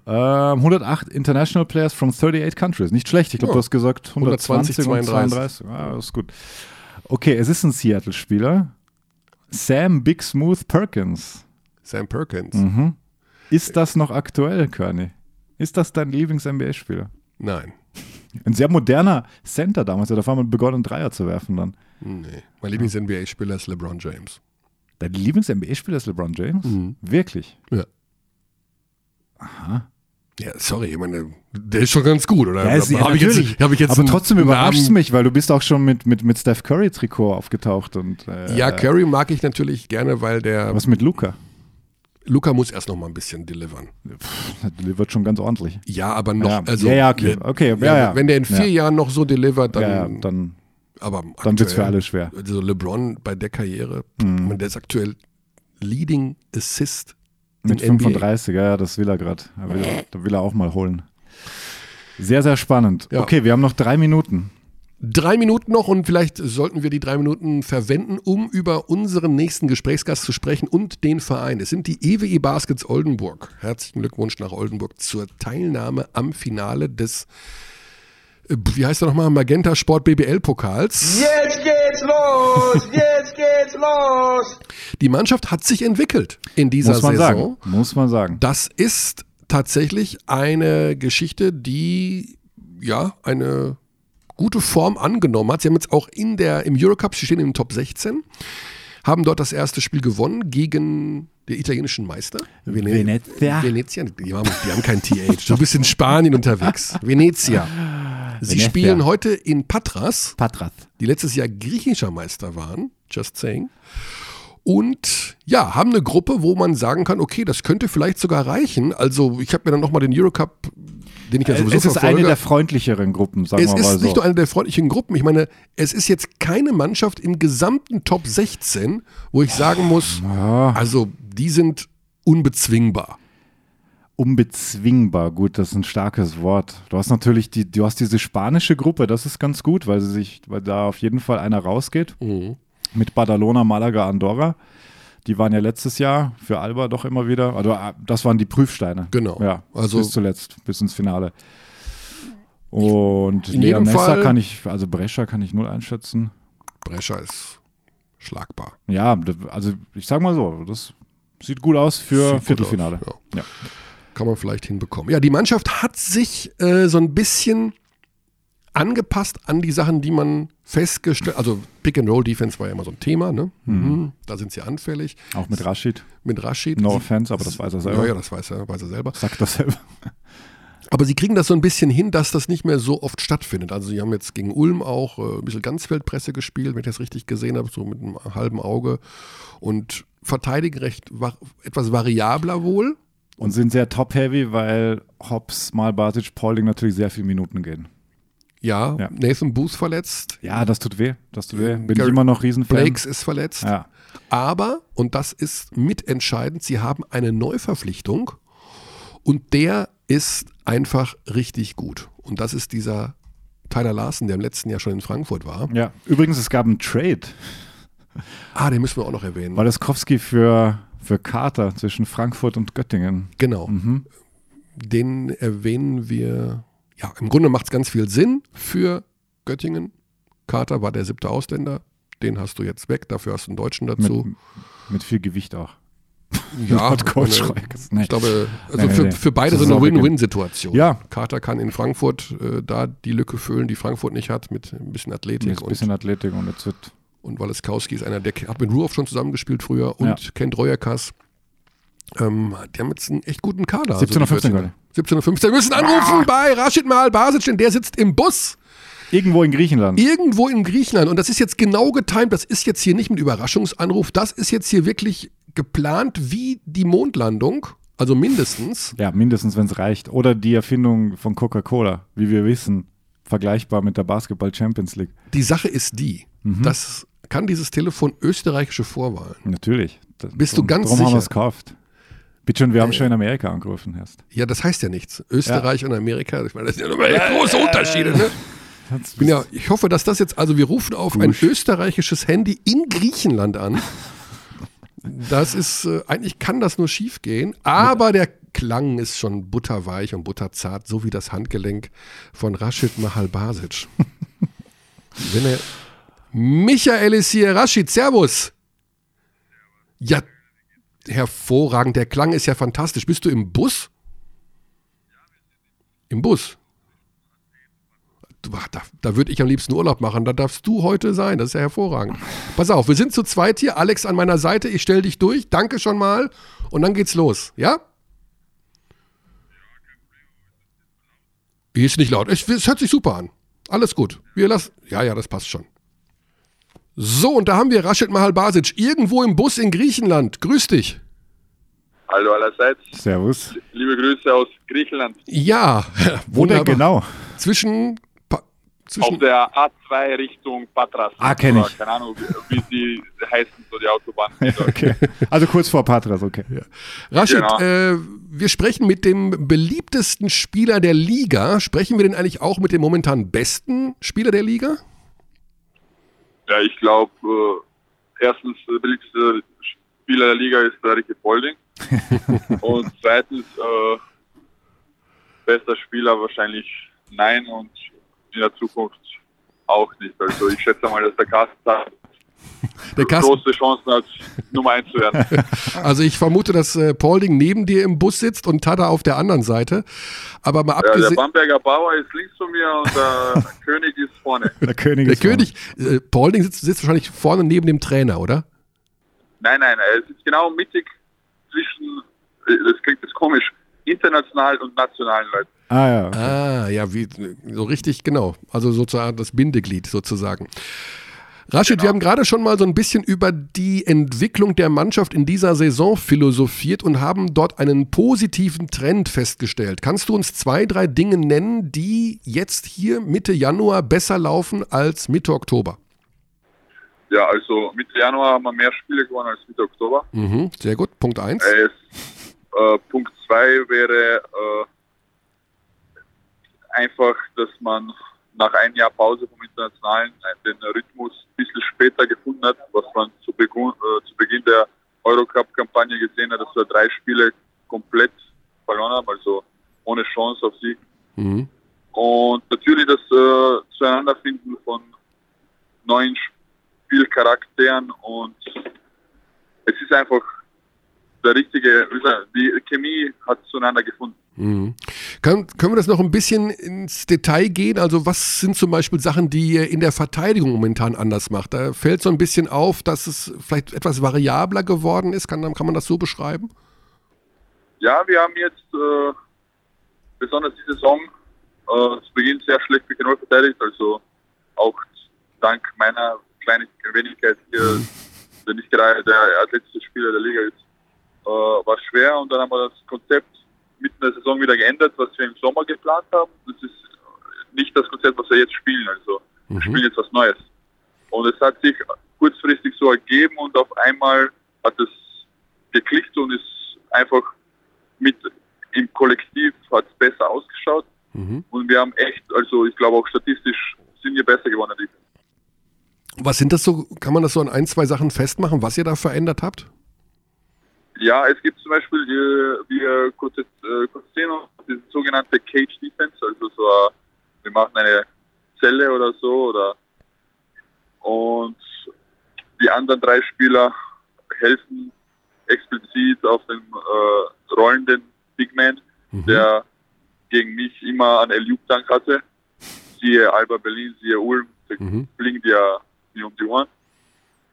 S2: Ähm, 108 International Players from 38 countries. Nicht schlecht, ich glaube,
S1: Ja.
S2: du hast gesagt 120
S1: 120,
S2: und 32. Ah, das ist gut. Okay, es ist ein Seattle-Spieler. Sam Big Smooth Perkins.
S1: Sam Perkins.
S2: Mhm. Ist das noch aktuell, Körny? Ist das dein Lieblings-NBA-Spieler?
S1: Nein.
S2: Ein sehr moderner Center damals, der hat auf einmal begonnen, Dreier zu werfen dann.
S1: Nee. Mein Lieblings-NBA-Spieler ist LeBron James.
S2: Dein Lieblings-NBA-Spieler ist LeBron James?
S1: Mhm.
S2: Wirklich?
S1: Ja. Ja, sorry, ich meine, der ist schon ganz gut, oder?
S2: Ja, ist, ja,
S1: Hab ich jetzt, hab ich jetzt
S2: Aber trotzdem überrascht es
S1: Namen-
S2: mich, weil du bist auch schon mit, mit, mit Steph Curry-Trikot aufgetaucht. Und, äh,
S1: Ja, Curry mag ich natürlich gerne, weil der
S2: Was mit Luca?
S1: Luca muss erst noch mal ein bisschen delivern.
S2: Der delivert schon ganz ordentlich.
S1: Ja, aber noch,
S2: Ja.
S1: also
S2: Ja, ja, okay. Okay, ja, ja.
S1: wenn der in vier
S2: Ja.
S1: Jahren noch so delivert, dann,
S2: dann,
S1: aber
S2: dann wird es für alle schwer.
S1: Also LeBron bei der Karriere,
S2: Mhm.
S1: der ist aktuell Leading Assist
S2: Mit 35, NBA. ja, das will er gerade. Da will er auch mal holen. Sehr, sehr spannend. Ja. Okay, wir haben noch drei Minuten.
S1: Drei Minuten noch und vielleicht sollten wir die drei Minuten verwenden, um über unseren nächsten Gesprächsgast zu sprechen und den Verein. Es sind die EWE Baskets Oldenburg. Herzlichen Glückwunsch nach Oldenburg zur Teilnahme am Finale des äh, wie heißt er nochmal, Magenta Sport BBL Pokals.
S6: Jetzt geht's los, jetzt geht's los.
S1: Die Mannschaft hat sich entwickelt in dieser
S2: Muss man
S1: Saison.
S2: Sagen. Muss man sagen.
S1: Das ist tatsächlich eine Geschichte, die ja eine gute Form angenommen hat. Sie haben jetzt auch in der im Eurocup, sie stehen im Top 16, haben dort das erste Spiel gewonnen gegen den italienischen Meister.
S2: Vene Venezia.
S1: Venezia. Die haben, die haben kein TH. So ein bisschen Spanien unterwegs. Venezia. Sie Venezia. spielen heute in Patras.
S2: Patras.
S1: Die letztes Jahr griechischer Meister waren. Just saying. Und ja, haben eine Gruppe, wo man sagen kann, okay, das könnte vielleicht sogar reichen. Also ich habe mir dann nochmal den Eurocup, den ich ja sowieso
S2: Es ist
S1: verfolge.
S2: eine der freundlicheren Gruppen, sagen
S1: es
S2: wir mal so.
S1: Es ist nicht nur eine der freundlichen Gruppen. Ich meine, es ist jetzt keine Mannschaft im gesamten Top 16, wo ich sagen muss,
S2: Ja.
S1: also die sind unbezwingbar.
S2: Unbezwingbar, gut, das ist ein starkes Wort. Du hast natürlich die, du hast diese spanische Gruppe, das ist ganz gut, weil sie sich, weil da auf jeden Fall einer rausgeht.
S1: Mhm.
S2: Mit Badalona, Malaga, Andorra. Die waren ja letztes Jahr für Alba doch immer wieder. Also äh, das waren die Prüfsteine.
S1: Genau.
S2: Ja,
S1: Also-
S2: bis zuletzt, bis ins Finale. Und
S1: In jedem
S2: Leonessa
S1: Fall-
S2: kann ich, also Brescia kann ich null einschätzen.
S1: Brescia ist schlagbar.
S2: Ja, also ich sag mal so, das sieht gut aus für
S1: Sieht
S2: Viertelfinale.
S1: aus,
S2: Ja.
S1: Kann man vielleicht hinbekommen. Ja, die Mannschaft hat sich äh, so ein bisschen angepasst an die Sachen, die man festgestellt, also Pick and Roll Defense war ja immer so ein Thema, ne? Mhm. Da sind sie anfällig.
S2: Auch mit Rashid.
S1: Mit Rashid.
S2: No offense, aber das weiß er selber.
S1: Ja, ja, das weiß er, weiß er selber.
S2: Sagt das selber.
S1: Aber sie kriegen das so ein bisschen hin, dass das nicht mehr so oft stattfindet. Also sie haben jetzt gegen Ulm auch äh, ein bisschen Ganzfeldpresse gespielt, wenn ich das richtig gesehen habe, so mit einem halben Auge. Und verteidigen recht etwas variabler wohl.
S2: Und sind sehr top-heavy, weil Hobbs, mal Basic, Paulding natürlich sehr viele Minuten gehen.
S1: Ja,
S2: Ja.
S1: Nathan Booth verletzt.
S2: Ja, das tut weh. Das tut weh. Bin
S1: Gary
S2: ich immer noch Riesenfan.
S1: Blakes ist verletzt.
S2: Ja.
S1: Aber, und das ist mitentscheidend, sie haben eine Neuverpflichtung und der ist einfach richtig gut. Und das ist dieser Tyler Larson, der im letzten Jahr schon in Frankfurt war.
S2: ja. Übrigens, es gab einen Trade.
S1: Ah, den müssen wir auch noch erwähnen.
S2: Walaskowski für, für Carter zwischen Frankfurt und Göttingen.
S1: Genau.
S2: Mhm.
S1: Den erwähnen wir. Ja, im Grunde macht es ganz viel Sinn für Göttingen. Carter war der siebte Ausländer. Den hast du jetzt weg. Dafür hast du einen Deutschen dazu.
S2: Mit, mit viel Gewicht auch.
S1: ja, meine-. Ich glaube, also für, für beide so eine Win-Win-Situation.
S2: Ja.
S1: Carter kann in Frankfurt äh, da die Lücke füllen, die Frankfurt nicht hat, mit ein bisschen Athletik.
S2: Jetzt ein bisschen Athletik und jetzt wird.
S1: und, und Waleskowski ist einer, der hat mit Ruoff schon zusammengespielt früher und
S2: Ja.
S1: kennt Reuerkas. Ähm, die haben jetzt einen echt guten Kader.
S2: 17 oder
S1: die
S2: 15
S1: Göttinger. 17 oder 15. Wir müssen anrufen bei Rashid Mahal Basic, denn der sitzt im Bus
S2: Irgendwo in Griechenland.
S1: irgendwo in Griechenland. Und das ist jetzt genau getimt. Das ist jetzt hier nicht mit Überraschungsanruf. Das ist jetzt hier wirklich geplant wie die Mondlandung. Also mindestens.
S2: Ja, mindestens, wenn es reicht. Oder die Erfindung von Coca-Cola, wie wir wissen, vergleichbar mit der Basketball Champions League.
S1: Die Sache ist die,
S2: Mhm.
S1: das kann dieses Telefon österreichische Vorwahlen.
S2: Natürlich. Da-
S1: Bist du ganz
S2: haben
S1: sicher?
S2: es gekauft. Bitte schön, wir haben schon in Amerika angerufen erst.
S1: Ja, das heißt ja nichts. Österreich und Amerika, ich meine, das sind ja nochmal große Unterschiede. Ne? Ja, ich hoffe, dass das jetzt, also wir rufen auf ein
S2: Gusch.
S1: österreichisches Handy in Griechenland an. Das ist, äh, eigentlich kann das nur schief gehen, aber der Klang ist schon butterweich und butterzart, so wie das Handgelenk von Rashid Mahal Basic. Wenn er, Michael ist hier, Rashid, Servus. Ja, hervorragend, der Klang ist ja fantastisch. Bist du im Bus? Im Bus? Da, da würde ich am liebsten Urlaub machen. Da darfst du heute sein. Das ist ja hervorragend. Pass auf, wir sind zu zweit hier. Alex an meiner Seite. Ich stelle dich durch. Danke schon mal. Und dann geht's los. Ja? Ist nicht laut. Es, es hört sich super an. Alles gut. Wir lassen. Ja, ja, das passt schon. So, und da haben wir Rashid Mahal Basic irgendwo im Bus in Griechenland. Grüß dich.
S7: Hallo allerseits,
S2: Servus.
S7: liebe Grüße aus Griechenland.
S1: Ja,
S2: Wo denn
S1: wunderbar.
S2: genau?
S1: Zwischen pa
S7: Auf der A2 Richtung Patras.
S2: Ah, kenne ich.
S7: Keine Ahnung, wie, sie heißen, so die Autobahn.
S2: Ja, okay. Also kurz vor Patras, okay.
S1: Ja. Rashid,
S7: Genau.
S1: äh, wir sprechen mit dem beliebtesten Spieler der Liga. Sprechen wir denn eigentlich auch mit dem momentan besten Spieler der Liga?
S7: Ja, ich glaube, äh, erstens, der beliebteste Spieler der Liga ist der Ricky Polding. und zweitens, äh, bester Spieler wahrscheinlich nein und in der Zukunft auch nicht. Also ich schätze mal, dass der Carsten da
S1: Der Carsten,
S7: große Chancen hat, Nummer 1 zu werden.
S1: also ich vermute, dass äh, Paulding neben dir im Bus sitzt und Tada auf der anderen Seite. Aber mal
S7: Ja, der
S1: abgesehen,
S7: Bamberger Bauer ist links von mir und der König ist vorne.
S2: Der König
S1: der
S2: ist vorne.
S1: König, äh, Paulding sitzt, sitzt wahrscheinlich vorne neben dem Trainer, oder?
S7: Nein, nein, er sitzt genau mittig zwischen, äh, das klingt jetzt komisch, international und nationalen Leuten.
S2: Ah ja.
S1: Ah, ja, wie, so richtig, genau. Also sozusagen das Bindeglied sozusagen. Rashid, wir haben gerade schon mal so ein bisschen über die Entwicklung der Mannschaft in dieser Saison philosophiert und haben dort einen positiven Trend festgestellt. Kannst du uns zwei, drei Dinge nennen, die jetzt hier Mitte Januar besser laufen als Mitte Oktober?
S7: Ja, also Mitte Januar haben wir mehr Spiele gewonnen als Mitte Oktober.
S1: Mhm, sehr gut. Punkt eins.
S7: Äh, es, äh, Punkt zwei wäre äh, einfach, dass man nach einem Jahr Pause vom Internationalen den Rhythmus ein bisschen später gefunden hat, was man zu, Beginn, äh, zu Beginn der Eurocup-Kampagne gesehen hat, dass wir drei Spiele komplett verloren haben, also ohne Chance auf Sieg.
S1: Mhm.
S7: Und natürlich das äh, Zueinanderfinden von neuen Spielcharakteren und es ist einfach der richtige, die Chemie hat zueinander gefunden.
S1: Mhm. Können, können wir das noch ein bisschen ins Detail gehen? Also was sind zum Beispiel Sachen, die ihr in der Verteidigung momentan anders macht? Da fällt so ein bisschen auf, dass es vielleicht etwas variabler geworden ist. Kann, kann man das so beschreiben?
S7: Ja, wir haben jetzt äh, besonders die Saison äh, zu Beginn sehr schlecht Pick and Roll verteidigt, also auch dank meiner kleinen Wenigkeit hier, der nicht gerade der athletische Spieler der Liga ist, äh, war schwer und dann haben wir das Konzept mitten der Saison wieder geändert, was wir im Sommer geplant haben. Das ist nicht das Konzept, was wir jetzt spielen, also wir spielen jetzt was Neues. Und es hat sich kurzfristig so ergeben und auf einmal hat es geklickt und ist einfach mit im Kollektiv hat es besser ausgeschaut.
S1: Mhm.
S7: Und wir haben echt, also ich glaube auch statistisch sind wir besser geworden.
S1: Was sind das so, kann man das so an ein, zwei Sachen festmachen, was ihr da verändert habt?
S7: Ja, es gibt zum Beispiel, äh, wir kurz, jetzt, äh, kurz sehen, diese sogenannte Cage Defense, also so, äh, wir machen eine Zelle oder so, oder und die anderen drei Spieler helfen explizit auf den äh, rollenden Big Man, der gegen mich immer einen Eljup-Tank hatte. Siehe Alba Berlin, siehe Ulm,
S1: Mhm.
S7: die ja mir um die Ohren.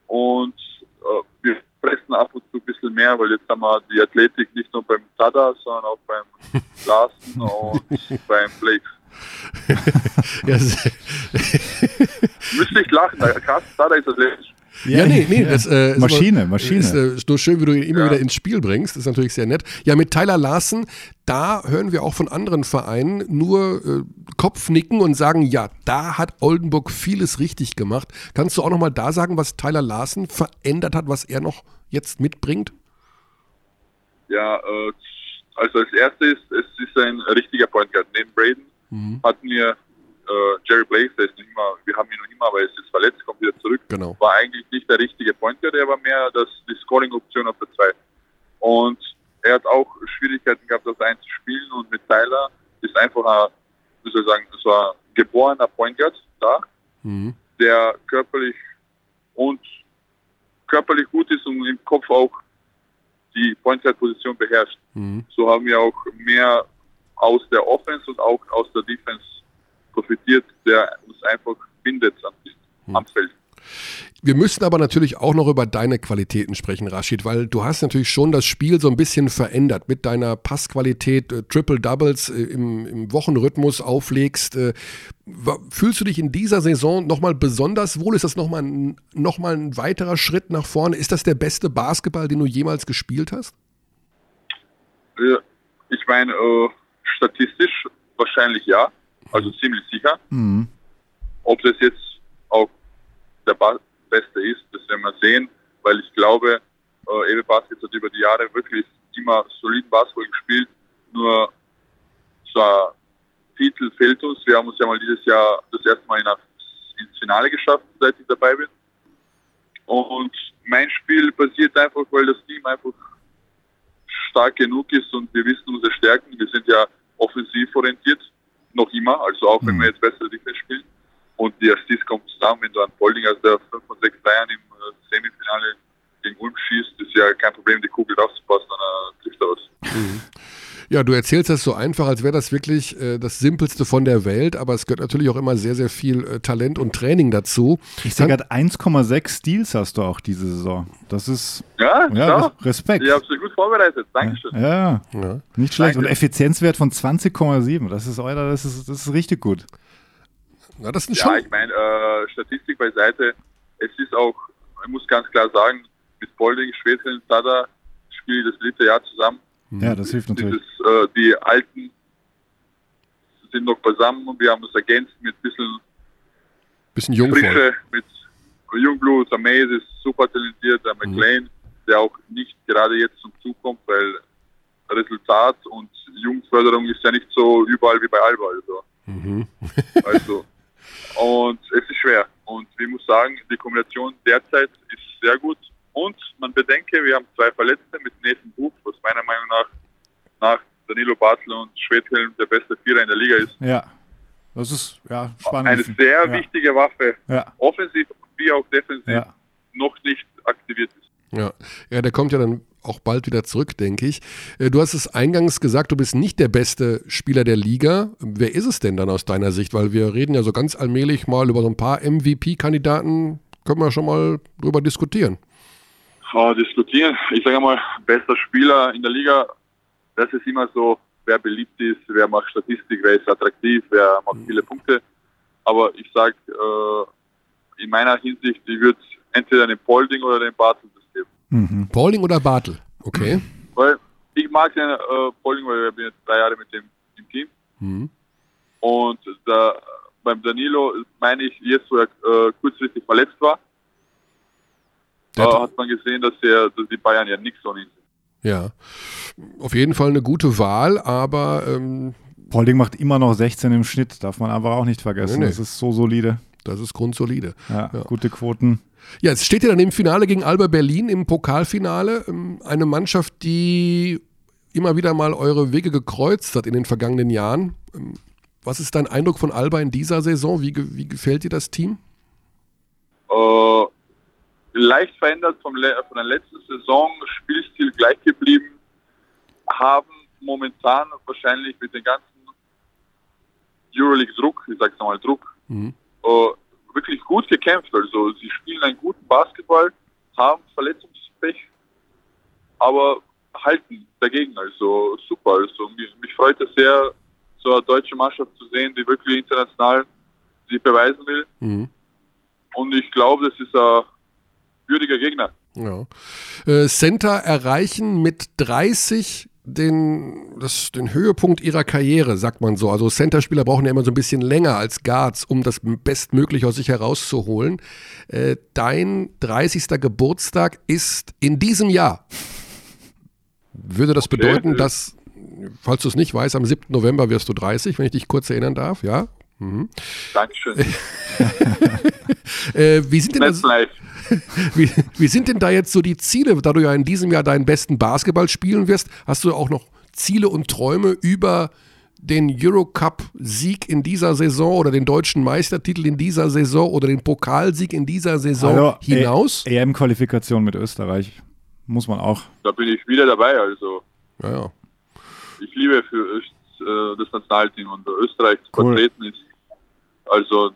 S7: Und äh, wir pressen ab und zu ein bisschen mehr, weil jetzt haben wir die Athletik nicht nur beim Tada, sondern auch beim Larsen und beim Blake.
S1: Ja,
S7: Müsste ich lachen, der Carsten Tada ist athletisch.
S1: Ja, nee, nee. Das, äh,
S2: Maschine,
S1: immer-
S2: Maschine.
S1: Ist äh, nur schön, wie du ihn immer
S7: Ja.
S1: wieder ins Spiel bringst. Ist natürlich sehr nett. Ja, mit Tyler Larsen, da hören wir auch von anderen Vereinen nur äh, Kopfnicken und sagen, ja, da hat Oldenburg vieles richtig gemacht. Kannst du auch nochmal da sagen, was Tyler Larsen verändert hat, was er noch jetzt mitbringt?
S7: Ja, äh, also als erstes, es ist ein richtiger Point Guard. Neben Braden hatten wir äh, Jerry Blaze, der ist nicht immer, wir haben ihn noch immer, aber er ist jetzt verletzt, kommt wieder zurück.
S1: Genau.
S7: War eigentlich nicht der richtige Point Guard, er war mehr das, die Scoring-Option auf der 2. Und er hat auch Schwierigkeiten gehabt, das einzuspielen und mit Tyler ist einfach ein, wie soll ich sagen, es war ein geborener Point Guard da,
S1: Mhm.
S7: der körperlich und körperlich gut ist und im Kopf auch die Point-Position beherrscht.
S1: Mhm.
S7: So haben wir auch mehr aus der Offense und auch aus der Defense profitiert, der uns einfach bindet am, am Feld.
S1: Wir müssen aber natürlich auch noch über deine Qualitäten sprechen, Rashid, weil du hast natürlich schon das Spiel so ein bisschen verändert mit deiner Passqualität, äh, Triple Doubles äh, im, im Wochenrhythmus auflegst. Äh, fühlst du dich in dieser Saison nochmal besonders wohl? Ist das nochmal ein, noch mal ein weiterer Schritt nach vorne? Ist das der beste Basketball, den du jemals gespielt hast?
S7: Ja, Ich meine, äh, statistisch wahrscheinlich ja, also ziemlich sicher.
S2: Mhm.
S7: Ob das jetzt auch der ba Beste ist, das werden wir sehen, weil ich glaube, äh, Ewe Baskets hat über die Jahre wirklich immer soliden Basketball gespielt, nur so ein Titel fehlt uns. Wir haben uns ja mal dieses Jahr das erste Mal ins Finale geschafft, seit ich dabei bin. Und mein Spiel passiert einfach, weil das Team einfach stark genug ist und wir wissen unsere Stärken. Wir sind ja offensiv orientiert, noch immer, also auch wenn wir jetzt bessere Defense spielen. Und die Assists kommen zusammen, wenn du an Bolding aus der 5 von 6 Dreiern im äh, Semifinale gegen Ulm schießt, ist ja kein Problem, die Kugel rauszupassen, dann äh, trifft er was. Mhm.
S1: Ja, du erzählst das so einfach, als wäre das wirklich äh, das Simpelste von der Welt, aber es gehört natürlich auch immer sehr, sehr viel äh, Talent und Training dazu.
S2: Ich sehe gerade 1,6 Steals hast du auch diese Saison. Das ist
S7: ja,
S2: ja. Respekt.
S7: Ich habe sie gut vorbereitet. Dankeschön.
S2: Ja, ja. nicht schlecht. Danke. Und Effizienzwert von 20,7. Das ist euer, das ist, das ist richtig gut.
S1: Na, das ist
S7: ja,
S1: schon.
S7: ich meine, äh, Statistik beiseite. Es ist auch, ich muss ganz klar sagen, mit Bolding, Schwedin, Tada spiele ich das dritte Jahr zusammen.
S2: Ja, das hilft natürlich.
S7: Dieses, äh, die Alten sind noch beisammen und wir haben das ergänzt mit ein bisschen,
S1: bisschen.
S7: Frische, mit Jungblut. Der Mays ist super talentiert, der McLean, mhm. der auch nicht gerade jetzt zum Zug kommt, weil Resultat und Jugendförderung ist ja nicht so überall wie bei Alba. Also, mhm. also und es ist schwer. Und ich muss sagen, die Kombination derzeit ist sehr gut. Und man bedenke, wir haben zwei Verletzte mit Nathan Buch, was meiner Meinung nach nach Danilo Bartel und Schwedhelm der beste Vierer in der Liga ist.
S2: Ja, das ist ja spannend.
S7: Eine sehr
S2: ja.
S7: wichtige Waffe,
S2: ja.
S7: offensiv wie auch defensiv,
S2: ja.
S7: noch nicht aktiviert ist.
S1: Ja. ja, der kommt ja dann auch bald wieder zurück, denke ich. Äh, du hast es eingangs gesagt, du bist nicht der beste Spieler der Liga. Wer ist es denn dann aus deiner Sicht? Weil wir reden ja so ganz allmählich mal über so ein paar MVP-Kandidaten. Können wir schon mal drüber diskutieren.
S7: Oh, diskutieren. Ich sage mal, bester Spieler in der Liga, das ist immer so, wer beliebt ist, wer macht Statistik, wer ist attraktiv, wer macht mhm. viele Punkte. Aber ich sage, äh, in meiner Hinsicht, ich würde entweder den Polding oder den Bartel das geben.
S1: Mhm. Polding oder Bartel? Okay.
S7: Weil ich mag den äh, Polding, weil ich bin jetzt drei Jahre mit dem im Team. Mhm. Und da, beim Danilo meine ich, jetzt wo er äh, kurzfristig verletzt war, äh, man gesehen, dass, er, dass die Bayern ja nichts von ihm sind.
S1: Ja, auf jeden Fall eine gute Wahl, aber. Ähm,
S2: Polding macht immer noch 16 im Schnitt, darf man aber auch nicht vergessen. Nee, nee. Das ist so solide.
S1: Das ist grundsolide.
S2: Ja, ja, gute Quoten.
S1: Ja, jetzt steht ihr dann im Finale gegen Alba Berlin im Pokalfinale. Ähm, eine Mannschaft, die immer wieder mal eure Wege gekreuzt hat in den vergangenen Jahren. Ähm, was ist dein Eindruck von Alba in dieser Saison? Wie, wie gefällt dir das Team?
S7: Uh, leicht verändert vom, von der letzten Saison, Spielstil gleich geblieben, haben momentan wahrscheinlich mit dem ganzen Euroleague-Druck, ich sag's nochmal Druck, mhm. äh, wirklich gut gekämpft. Also sie spielen einen guten Basketball, haben Verletzungspech, aber halten dagegen. Also super. Also mich, mich freut es sehr, so eine deutsche Mannschaft zu sehen, die wirklich international sich beweisen will. Mhm. Und ich glaube, das ist ein würdiger Gegner.
S1: Ja. Äh, Center erreichen mit 30 den, das, den Höhepunkt ihrer Karriere, sagt man so. Also Center-Spieler brauchen ja immer so ein bisschen länger als Guards, um das bestmöglich aus sich herauszuholen. Äh, dein 30. Geburtstag ist in diesem Jahr. Würde das okay. bedeuten, dass, falls du es nicht weißt, am 7. November wirst du 30, wenn ich dich kurz erinnern darf, ja?
S7: Mhm. Dankeschön.
S1: äh, wie sind denn das? wie, wie sind denn da jetzt so die Ziele, da du ja in diesem Jahr deinen besten Basketball spielen wirst? Hast du auch noch Ziele und Träume über den Eurocup-Sieg in dieser Saison oder den deutschen Meistertitel in dieser Saison oder den Pokalsieg in dieser Saison Hallo, hinaus?
S2: E EM-Qualifikation mit Österreich muss man auch.
S7: Da bin ich wieder dabei, also.
S1: Ja, ja.
S7: Ich liebe für äh, das Nationalteam und Österreich zu cool. vertreten ist. Also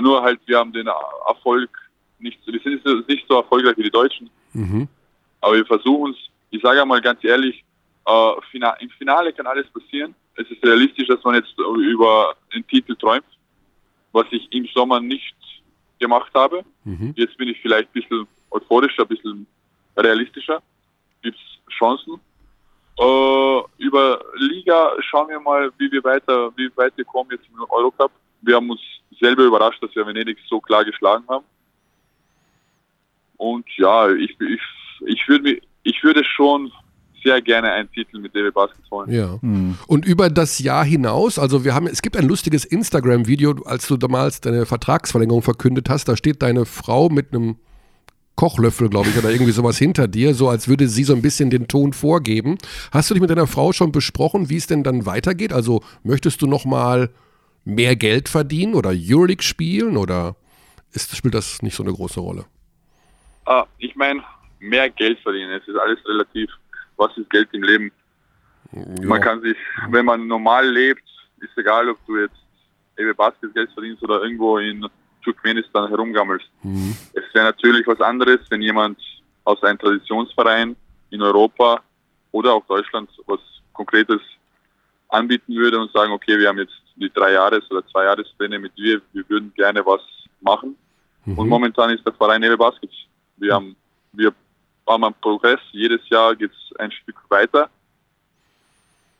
S7: nur halt, wir haben den Erfolg nicht, wir sind nicht so erfolgreich wie die Deutschen. Mhm. Aber wir versuchen es, ich sage einmal ganz ehrlich, äh, im Finale kann alles passieren. Es ist realistisch, dass man jetzt über den Titel träumt, was ich im Sommer nicht gemacht habe. Mhm. Jetzt bin ich vielleicht ein bisschen euphorischer, ein bisschen realistischer. Gibt es Chancen. Äh, über Liga schauen wir mal, wie wir weiter, wie weit wir kommen jetzt im Eurocup. Wir haben uns selber überrascht, dass wir Venedig so klar geschlagen haben. Und ja, ich, ich, ich, würde, ich würde schon sehr gerne einen Titel mit DB Baskets holen.
S1: Ja. Mhm. Und über das Jahr hinaus, also wir haben, es gibt ein lustiges Instagram-Video, als du damals deine Vertragsverlängerung verkündet hast, da steht deine Frau mit einem Kochlöffel, glaube ich, oder irgendwie sowas hinter dir, so als würde sie so ein bisschen den Ton vorgeben. Hast du dich mit deiner Frau schon besprochen, wie es denn dann weitergeht? Also möchtest du noch mal mehr Geld verdienen oder Euroleague spielen oder ist, spielt das nicht so eine große Rolle?
S7: Ah, ich meine, mehr Geld verdienen, es ist alles relativ. Was ist Geld im Leben? Ja. Man kann sich, wenn man normal lebt, ist egal, ob du jetzt eben Basketgeld verdienst oder irgendwo in Turkmenistan herumgammelst. Mhm. Es wäre natürlich was anderes, wenn jemand aus einem Traditionsverein in Europa oder auch Deutschland was Konkretes anbieten würde und sagen, okay, wir haben jetzt die drei Jahres- oder zwei Jahrespläne mit dir, wir würden gerne was machen. Mhm. Und momentan ist der Verein Ewe Baskets. Wir haben, wir haben einen Progress, jedes Jahr geht es ein Stück weiter.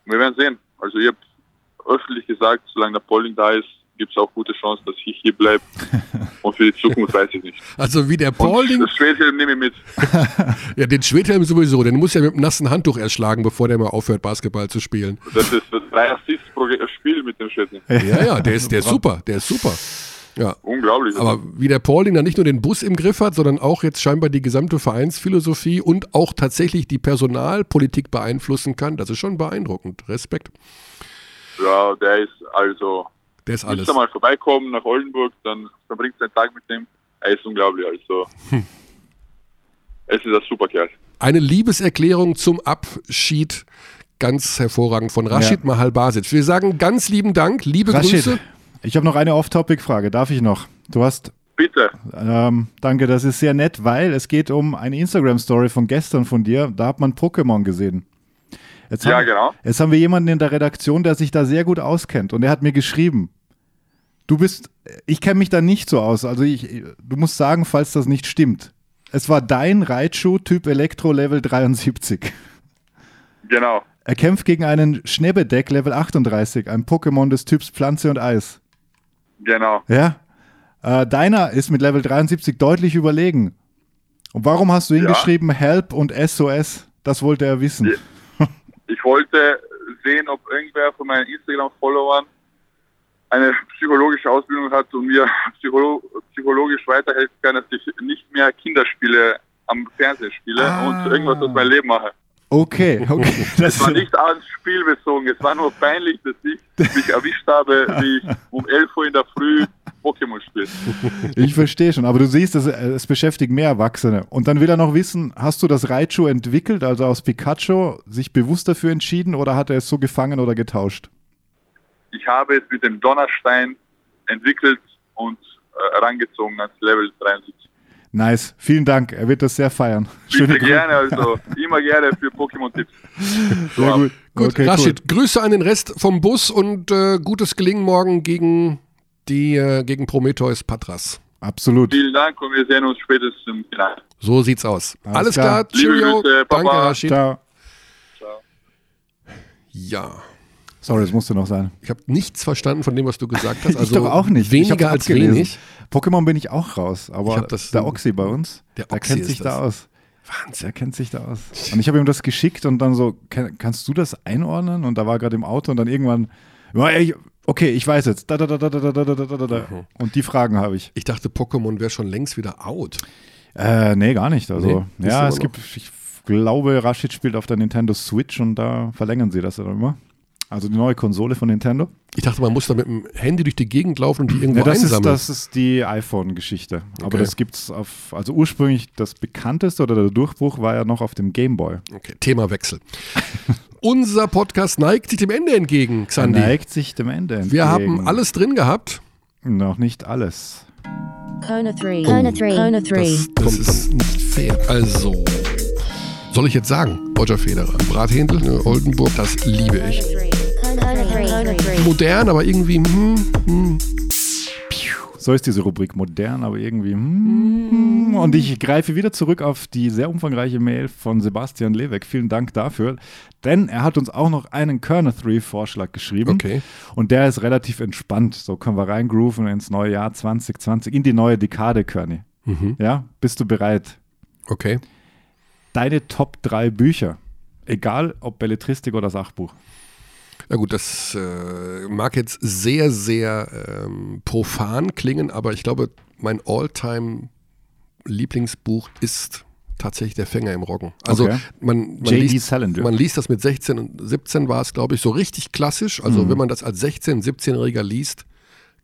S7: Wir werden sehen. Also ich habe öffentlich gesagt, solange der Polling da ist, gibt es auch gute Chancen, dass ich hier bleibe. Und für die Zukunft weiß ich nicht.
S1: Also wie der Paulding.
S7: Das Schwedhelm nehme ich mit.
S1: ja, den Schwedhelm sowieso. Den muss ja mit einem nassen Handtuch erschlagen, bevor der mal aufhört, Basketball zu spielen.
S7: Das ist das drei Assists pro Spiel mit dem Schwedhelm.
S1: Ja, ja, der ist, der ist super. Der ist super. Ja.
S7: Unglaublich.
S1: Aber wie der Paulding dann nicht nur den Bus im Griff hat, sondern auch jetzt scheinbar die gesamte Vereinsphilosophie und auch tatsächlich die Personalpolitik beeinflussen kann, das ist schon beeindruckend. Respekt.
S7: Ja, der ist also
S1: der ist alles.
S7: Müsst mal vorbeikommen nach Oldenburg, dann verbringt einen Tag mit dem. Er ist unglaublich. Also, hm. es ist ein super Kerl.
S1: Eine Liebeserklärung zum Abschied. Ganz hervorragend von Rashid ja. Mahal Basic. Wir sagen ganz lieben Dank, liebe Rashid, Grüße.
S2: Ich habe noch eine Off-Topic-Frage. Darf ich noch? Du hast
S7: Bitte.
S2: Ähm, danke, das ist sehr nett, weil es geht um eine Instagram-Story von gestern von dir. Da hat man Pokémon gesehen. Jetzt
S7: ja,
S2: haben,
S7: genau.
S2: Jetzt haben wir jemanden in der Redaktion, der sich da sehr gut auskennt und der hat mir geschrieben, du bist, ich kenne mich da nicht so aus, also ich, du musst sagen, falls das nicht stimmt. Es war dein Reitschuh Typ Elektro Level 73.
S7: Genau.
S2: Er kämpft gegen einen Schnäbedeck Level 38, ein Pokémon des Typs Pflanze und Eis.
S7: Genau.
S2: Ja. Äh, deiner ist mit Level 73 deutlich überlegen. Und warum hast du hingeschrieben ja. Help und SOS? Das wollte er wissen.
S7: Ich wollte sehen, ob irgendwer von meinen Instagram-Followern eine psychologische Ausbildung hat und mir psycholo psychologisch weiterhelfen kann, dass ich nicht mehr Kinderspiele am Fernsehen spiele ah. und irgendwas aus meinem Leben mache.
S2: Okay, okay.
S7: Das war nicht ans Spiel bezogen, es war nur peinlich, dass ich mich erwischt habe, wie ich um 11 Uhr in der Früh Pokémon spiele.
S2: Ich verstehe schon, aber du siehst, es, es beschäftigt mehr Erwachsene. Und dann will er noch wissen, hast du das Raichu entwickelt, also aus Pikachu, sich bewusst dafür entschieden oder hat er es so gefangen oder getauscht?
S7: Ich habe es mit dem Donnerstein entwickelt und äh, herangezogen ans Level 73.
S2: Nice, vielen Dank. Er wird das sehr feiern.
S7: Bitte gerne, also immer gerne für Pokémon-Tipps.
S1: Sehr gut. Gut, okay, Rashid, cool. Grüße an den Rest vom Bus und äh, gutes Gelingen morgen gegen die äh, gegen Prometheus Patras.
S2: Absolut.
S7: Vielen Dank und wir sehen uns spätestens im Finale.
S1: So sieht's aus. Alles, Alles klar. klar. Cheerio.
S7: Grüße,
S1: Danke, Rashid.
S2: Ciao.
S7: Ciao.
S1: Ja.
S2: Sorry, das musste noch sein.
S1: Ich habe nichts verstanden von dem, was du gesagt hast. Also
S2: ich doch auch nicht.
S1: Weniger als abgelesen. wenig.
S2: Pokémon bin ich auch raus, aber
S1: das,
S2: der Oxy bei uns,
S1: der,
S2: der kennt sich
S1: das.
S2: da aus. Wahnsinn. Der kennt sich da aus. Und ich habe ihm das geschickt und dann so, kann, kannst du das einordnen? Und da war gerade im Auto und dann irgendwann, okay, ich weiß jetzt. Da, da, da, da, da, da, da, da, da. Und die Fragen habe ich.
S1: Ich dachte, Pokémon wäre schon längst wieder out.
S2: Äh, nee, gar nicht. Also, nee, ja, es gibt, ich glaube, Rashid spielt auf der Nintendo Switch und da verlängern sie das dann immer. Also die neue Konsole von Nintendo.
S1: Ich dachte, man muss da mit dem Handy durch die Gegend laufen und die irgendwo ja,
S2: das
S1: einsammeln.
S2: Ist, das ist die iPhone-Geschichte. Okay. Aber das gibt es auf, also ursprünglich das bekannteste oder der Durchbruch war ja noch auf dem Game Boy.
S1: Okay, Themawechsel. Unser Podcast neigt sich dem Ende entgegen, Xandi.
S2: Neigt sich dem Ende entgegen.
S1: Wir haben alles drin gehabt.
S2: Noch nicht alles.
S8: Kona 3. Kona 3. Kona 3.
S1: Das, das ist nicht fair. Also, soll ich jetzt sagen, Roger Federer, Brathändel, Oldenburg, das liebe ich modern, aber irgendwie. Hm, hm.
S2: So ist diese Rubrik modern, aber irgendwie. Hm, geschrieben und ich greife wieder zurück auf die sehr umfangreiche Mail von Sebastian Leweck. Vielen Dank dafür. Denn er hat uns auch noch einen Kernel 3 Vorschlag geschrieben.
S1: Okay.
S2: Und der ist relativ entspannt. So können wir reingrooven ins neue Jahr 2020, in die neue Dekade, Körny.
S1: Mhm.
S2: Ja, bist du bereit?
S1: Okay.
S2: Deine Top 3 Bücher. Egal ob Belletristik oder Sachbuch.
S1: Na gut, das äh, mag jetzt sehr, sehr ähm, profan klingen, aber ich glaube, mein All-Time-Lieblingsbuch ist tatsächlich Der Fänger im Roggen. Also
S2: Okay.
S1: man, man, liest, man liest das mit 16 und 17 war es, glaube ich, so richtig klassisch. Also
S2: Mhm.
S1: wenn man das als 16-, 17-Jähriger liest,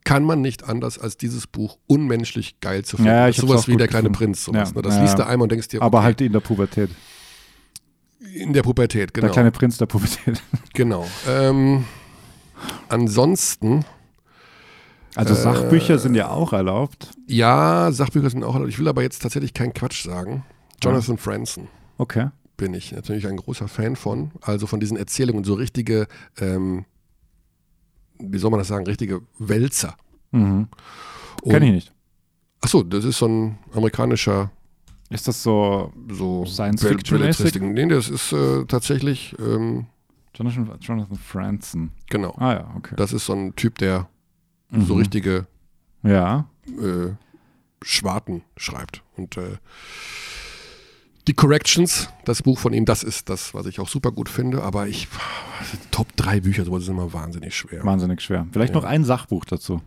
S1: kann man nicht anders, als dieses Buch unmenschlich geil zu finden.
S2: Ja, ich
S1: sowas wie der kleine
S2: gefunden.
S1: Prinz. Sowas,
S2: Ja,
S1: ne? Das
S2: ja.
S1: liest du einmal und denkst dir,
S2: Aber
S1: okay,
S2: halt in der Pubertät.
S1: In der Pubertät, genau.
S2: Der kleine Prinz der Pubertät.
S1: Genau. Ähm, ansonsten,
S2: Also Sachbücher sind ja auch erlaubt.
S1: ja, Sachbücher sind auch erlaubt. Ich will aber jetzt tatsächlich keinen Quatsch sagen. Jonathan Franzen
S2: Okay.
S1: bin ich natürlich ein großer Fan von. Also von diesen Erzählungen, so richtige, ähm, wie soll man das sagen, richtige Wälzer.
S2: Mhm.
S1: Und-
S2: Kenn ich nicht.
S1: Achso, das ist so ein amerikanischer
S2: Ist das so
S1: so
S2: Science Fiction-mäßig?
S1: Belletristik. Nee, das ist äh, tatsächlich, ähm,
S2: Jonathan, Jonathan Franzen?
S1: genau.
S2: Ah ja, okay.
S1: Das ist so ein Typ, der so
S2: Mhm.
S1: richtige
S2: Ja.
S1: äh, Schwarten schreibt. Und äh, die Corrections, das Buch von ihm, das ist das, was ich auch super gut finde. Aber ich, Top 3 Bücher, sowas ist immer wahnsinnig schwer.
S2: Wahnsinnig schwer. Vielleicht
S1: Ja.
S2: noch ein Sachbuch dazu.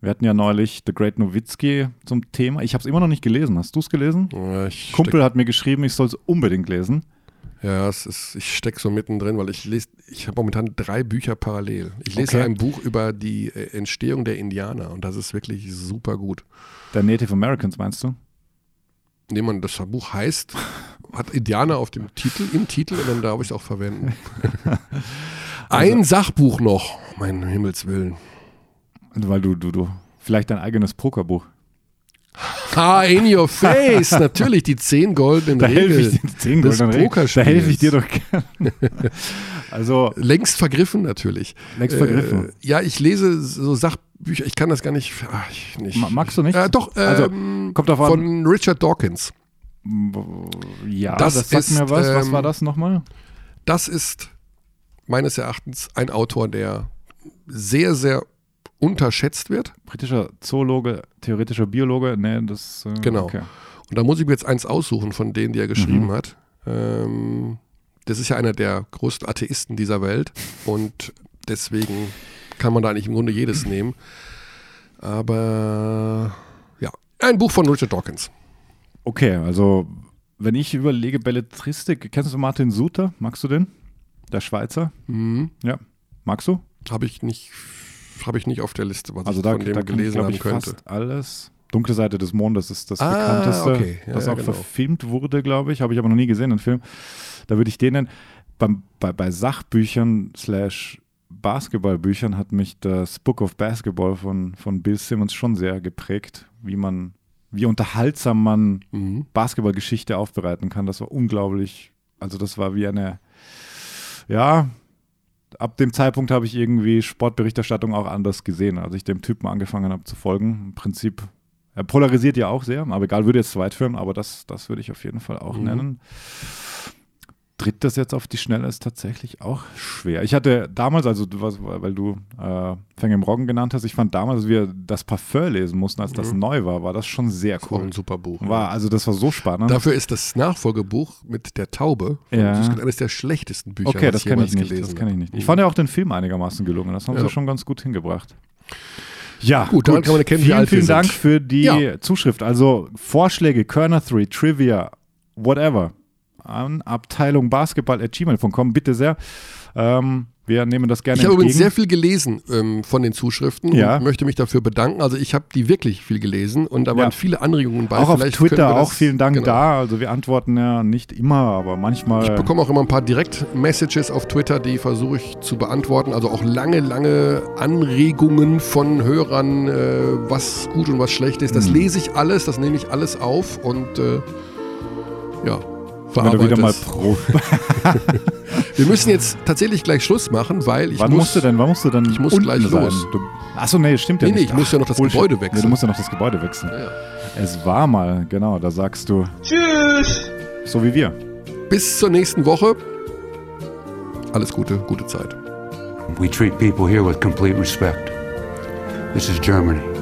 S2: Wir hatten ja neulich The Great Nowitzki zum Thema. Ich habe es immer noch nicht gelesen. Hast du es gelesen?
S1: Ja, ich
S2: Kumpel hat mir geschrieben, ich soll es unbedingt lesen.
S1: Ja, es ist, ich stecke so mittendrin, weil ich lese, ich habe momentan drei Bücher parallel. Ich lese
S2: Okay.
S1: ein Buch über die äh, Entstehung der Indianer und das ist wirklich super gut.
S2: Der Native Americans, meinst du?
S1: Indem man das Buch heißt, hat Indianer auf dem Titel, im Titel und dann darf ich es auch verwenden. Ein Sachbuch noch, mein Himmelswillen.
S2: Weil du, du, du, vielleicht dein eigenes Pokerbuch.
S1: Ha, in your face, natürlich die zehn goldenen
S2: Da helfe
S1: Regeln
S2: ich dir, zehn goldenen. Da helfe ich dir doch gerne. Also,
S1: Längst vergriffen natürlich.
S2: längst vergriffen.
S1: Äh, ja, ich lese so Sachbücher, ich kann das gar nicht. Ach, ich nicht.
S2: Ma- magst du nicht?
S1: Äh, doch,
S2: Also,
S1: ähm,
S2: kommt an.
S1: von Richard Dawkins.
S2: ja,
S1: das
S2: das, sagt
S1: ist,
S2: mir was. was
S1: ähm,
S2: war das nochmal?
S1: Das ist meines Erachtens ein Autor, der sehr, sehr unterschätzt wird.
S2: Britischer Zoologe, theoretischer Biologe? Nee, das. Äh,
S1: Genau.
S2: Okay.
S1: Und da muss ich mir jetzt eins aussuchen von denen, die er geschrieben
S2: Mhm.
S1: hat. Ähm, das ist ja einer der größten Atheisten dieser Welt und deswegen kann man da eigentlich im Grunde jedes nehmen. Aber ja, ein Buch von Richard Dawkins.
S2: Okay, also wenn ich überlege, Belletristik, kennst du Martin Suter? Magst du den? Der Schweizer?
S1: Mhm.
S2: Ja. Magst du?
S1: Habe ich nicht, habe ich nicht auf der Liste, was
S2: Also
S1: ich
S2: da,
S1: von dem
S2: da
S1: gelesen haben
S2: ich,
S1: könnte.
S2: fast alles. Dunkle Seite des Mondes ist das
S1: Ah,
S2: bekannteste,
S1: okay. Ja,
S2: das
S1: ja,
S2: auch
S1: genau.
S2: verfilmt wurde, glaube ich. Habe ich aber noch nie gesehen, den Film. Da würde ich den nennen. Beim, bei, bei Sachbüchern slash Basketballbüchern hat mich das Book of Basketball von, von Bill Simmons schon sehr geprägt, wie man, wie unterhaltsam man
S1: Mhm.
S2: Basketballgeschichte aufbereiten kann. Das war unglaublich. Also das war wie eine, ja, ab dem Zeitpunkt habe ich irgendwie Sportberichterstattung auch anders gesehen, als ich dem Typen angefangen habe zu folgen. Im Prinzip, er polarisiert ja auch sehr, aber egal, würde jetzt zu weit führen, aber das, das würde ich auf jeden Fall auch
S1: Mhm.
S2: nennen. Tritt das jetzt auf die Schnelle ist tatsächlich auch schwer. Ich hatte damals, also du, was- weil du äh, Fänge im Roggen genannt hast, ich fand damals, als wir das Parfum lesen mussten, als das
S1: Mhm.
S2: neu war, war das schon sehr
S1: Das war
S2: cool.
S1: ein super Buch.
S2: War, also das war so spannend.
S1: Dafür ist das Nachfolgebuch mit der Taube
S2: Ja.
S1: Eines der schlechtesten Bücher,
S2: Okay, das
S1: ich jemals
S2: ich nicht.
S1: gelesen
S2: Das kenne ich nicht. Ich fand ja auch den Film einigermaßen gelungen. Das haben
S1: Ja.
S2: sie schon ganz gut hingebracht. Ja,
S1: Gut, daran kann man erkennen,
S2: vielen, vielen Dank
S1: sind.
S2: für die
S1: Ja.
S2: Zuschrift. Also Vorschläge, Körner 3, Trivia, whatever. An Abteilung Basketball at gmail.com, bitte sehr. Ähm, wir nehmen das gerne
S1: Ich habe
S2: entgegen.
S1: übrigens sehr viel gelesen ähm, von den Zuschriften
S2: Ja.
S1: und möchte mich dafür bedanken. Also ich habe die wirklich viel gelesen und da
S2: Ja.
S1: waren viele Anregungen bei.
S2: auch auf
S1: Vielleicht
S2: Twitter,
S1: das-
S2: auch vielen Dank
S1: genau.
S2: da. Also wir antworten ja nicht immer, aber manchmal.
S1: Ich bekomme auch immer ein paar Direkt-Messages auf Twitter, die versuche ich zu beantworten. Also auch lange, lange Anregungen von Hörern, äh, was gut und was schlecht ist. Das
S2: Mhm.
S1: lese ich alles, das nehme ich alles auf und äh, ja, bearbeitest.
S2: Wenn du wieder mal Pro.
S1: Wir müssen jetzt tatsächlich gleich Schluss machen, weil ich
S2: wann
S1: muss,
S2: musst du denn, wann musst du denn
S1: ich muss gleich
S2: sein?
S1: los.
S2: Achso, nee, stimmt ja
S1: nee,
S2: nicht.
S1: Nee, ich muss ja noch das
S2: Bullshit.
S1: Gebäude wechseln.
S2: Nee, du musst ja noch das Gebäude wechseln.
S1: Ja, ja.
S2: Es war mal, genau, da sagst du
S6: Tschüss.
S2: So wie wir.
S1: Bis zur nächsten Woche. Alles Gute, gute Zeit.
S9: We treat people here with complete respect. This is Germany.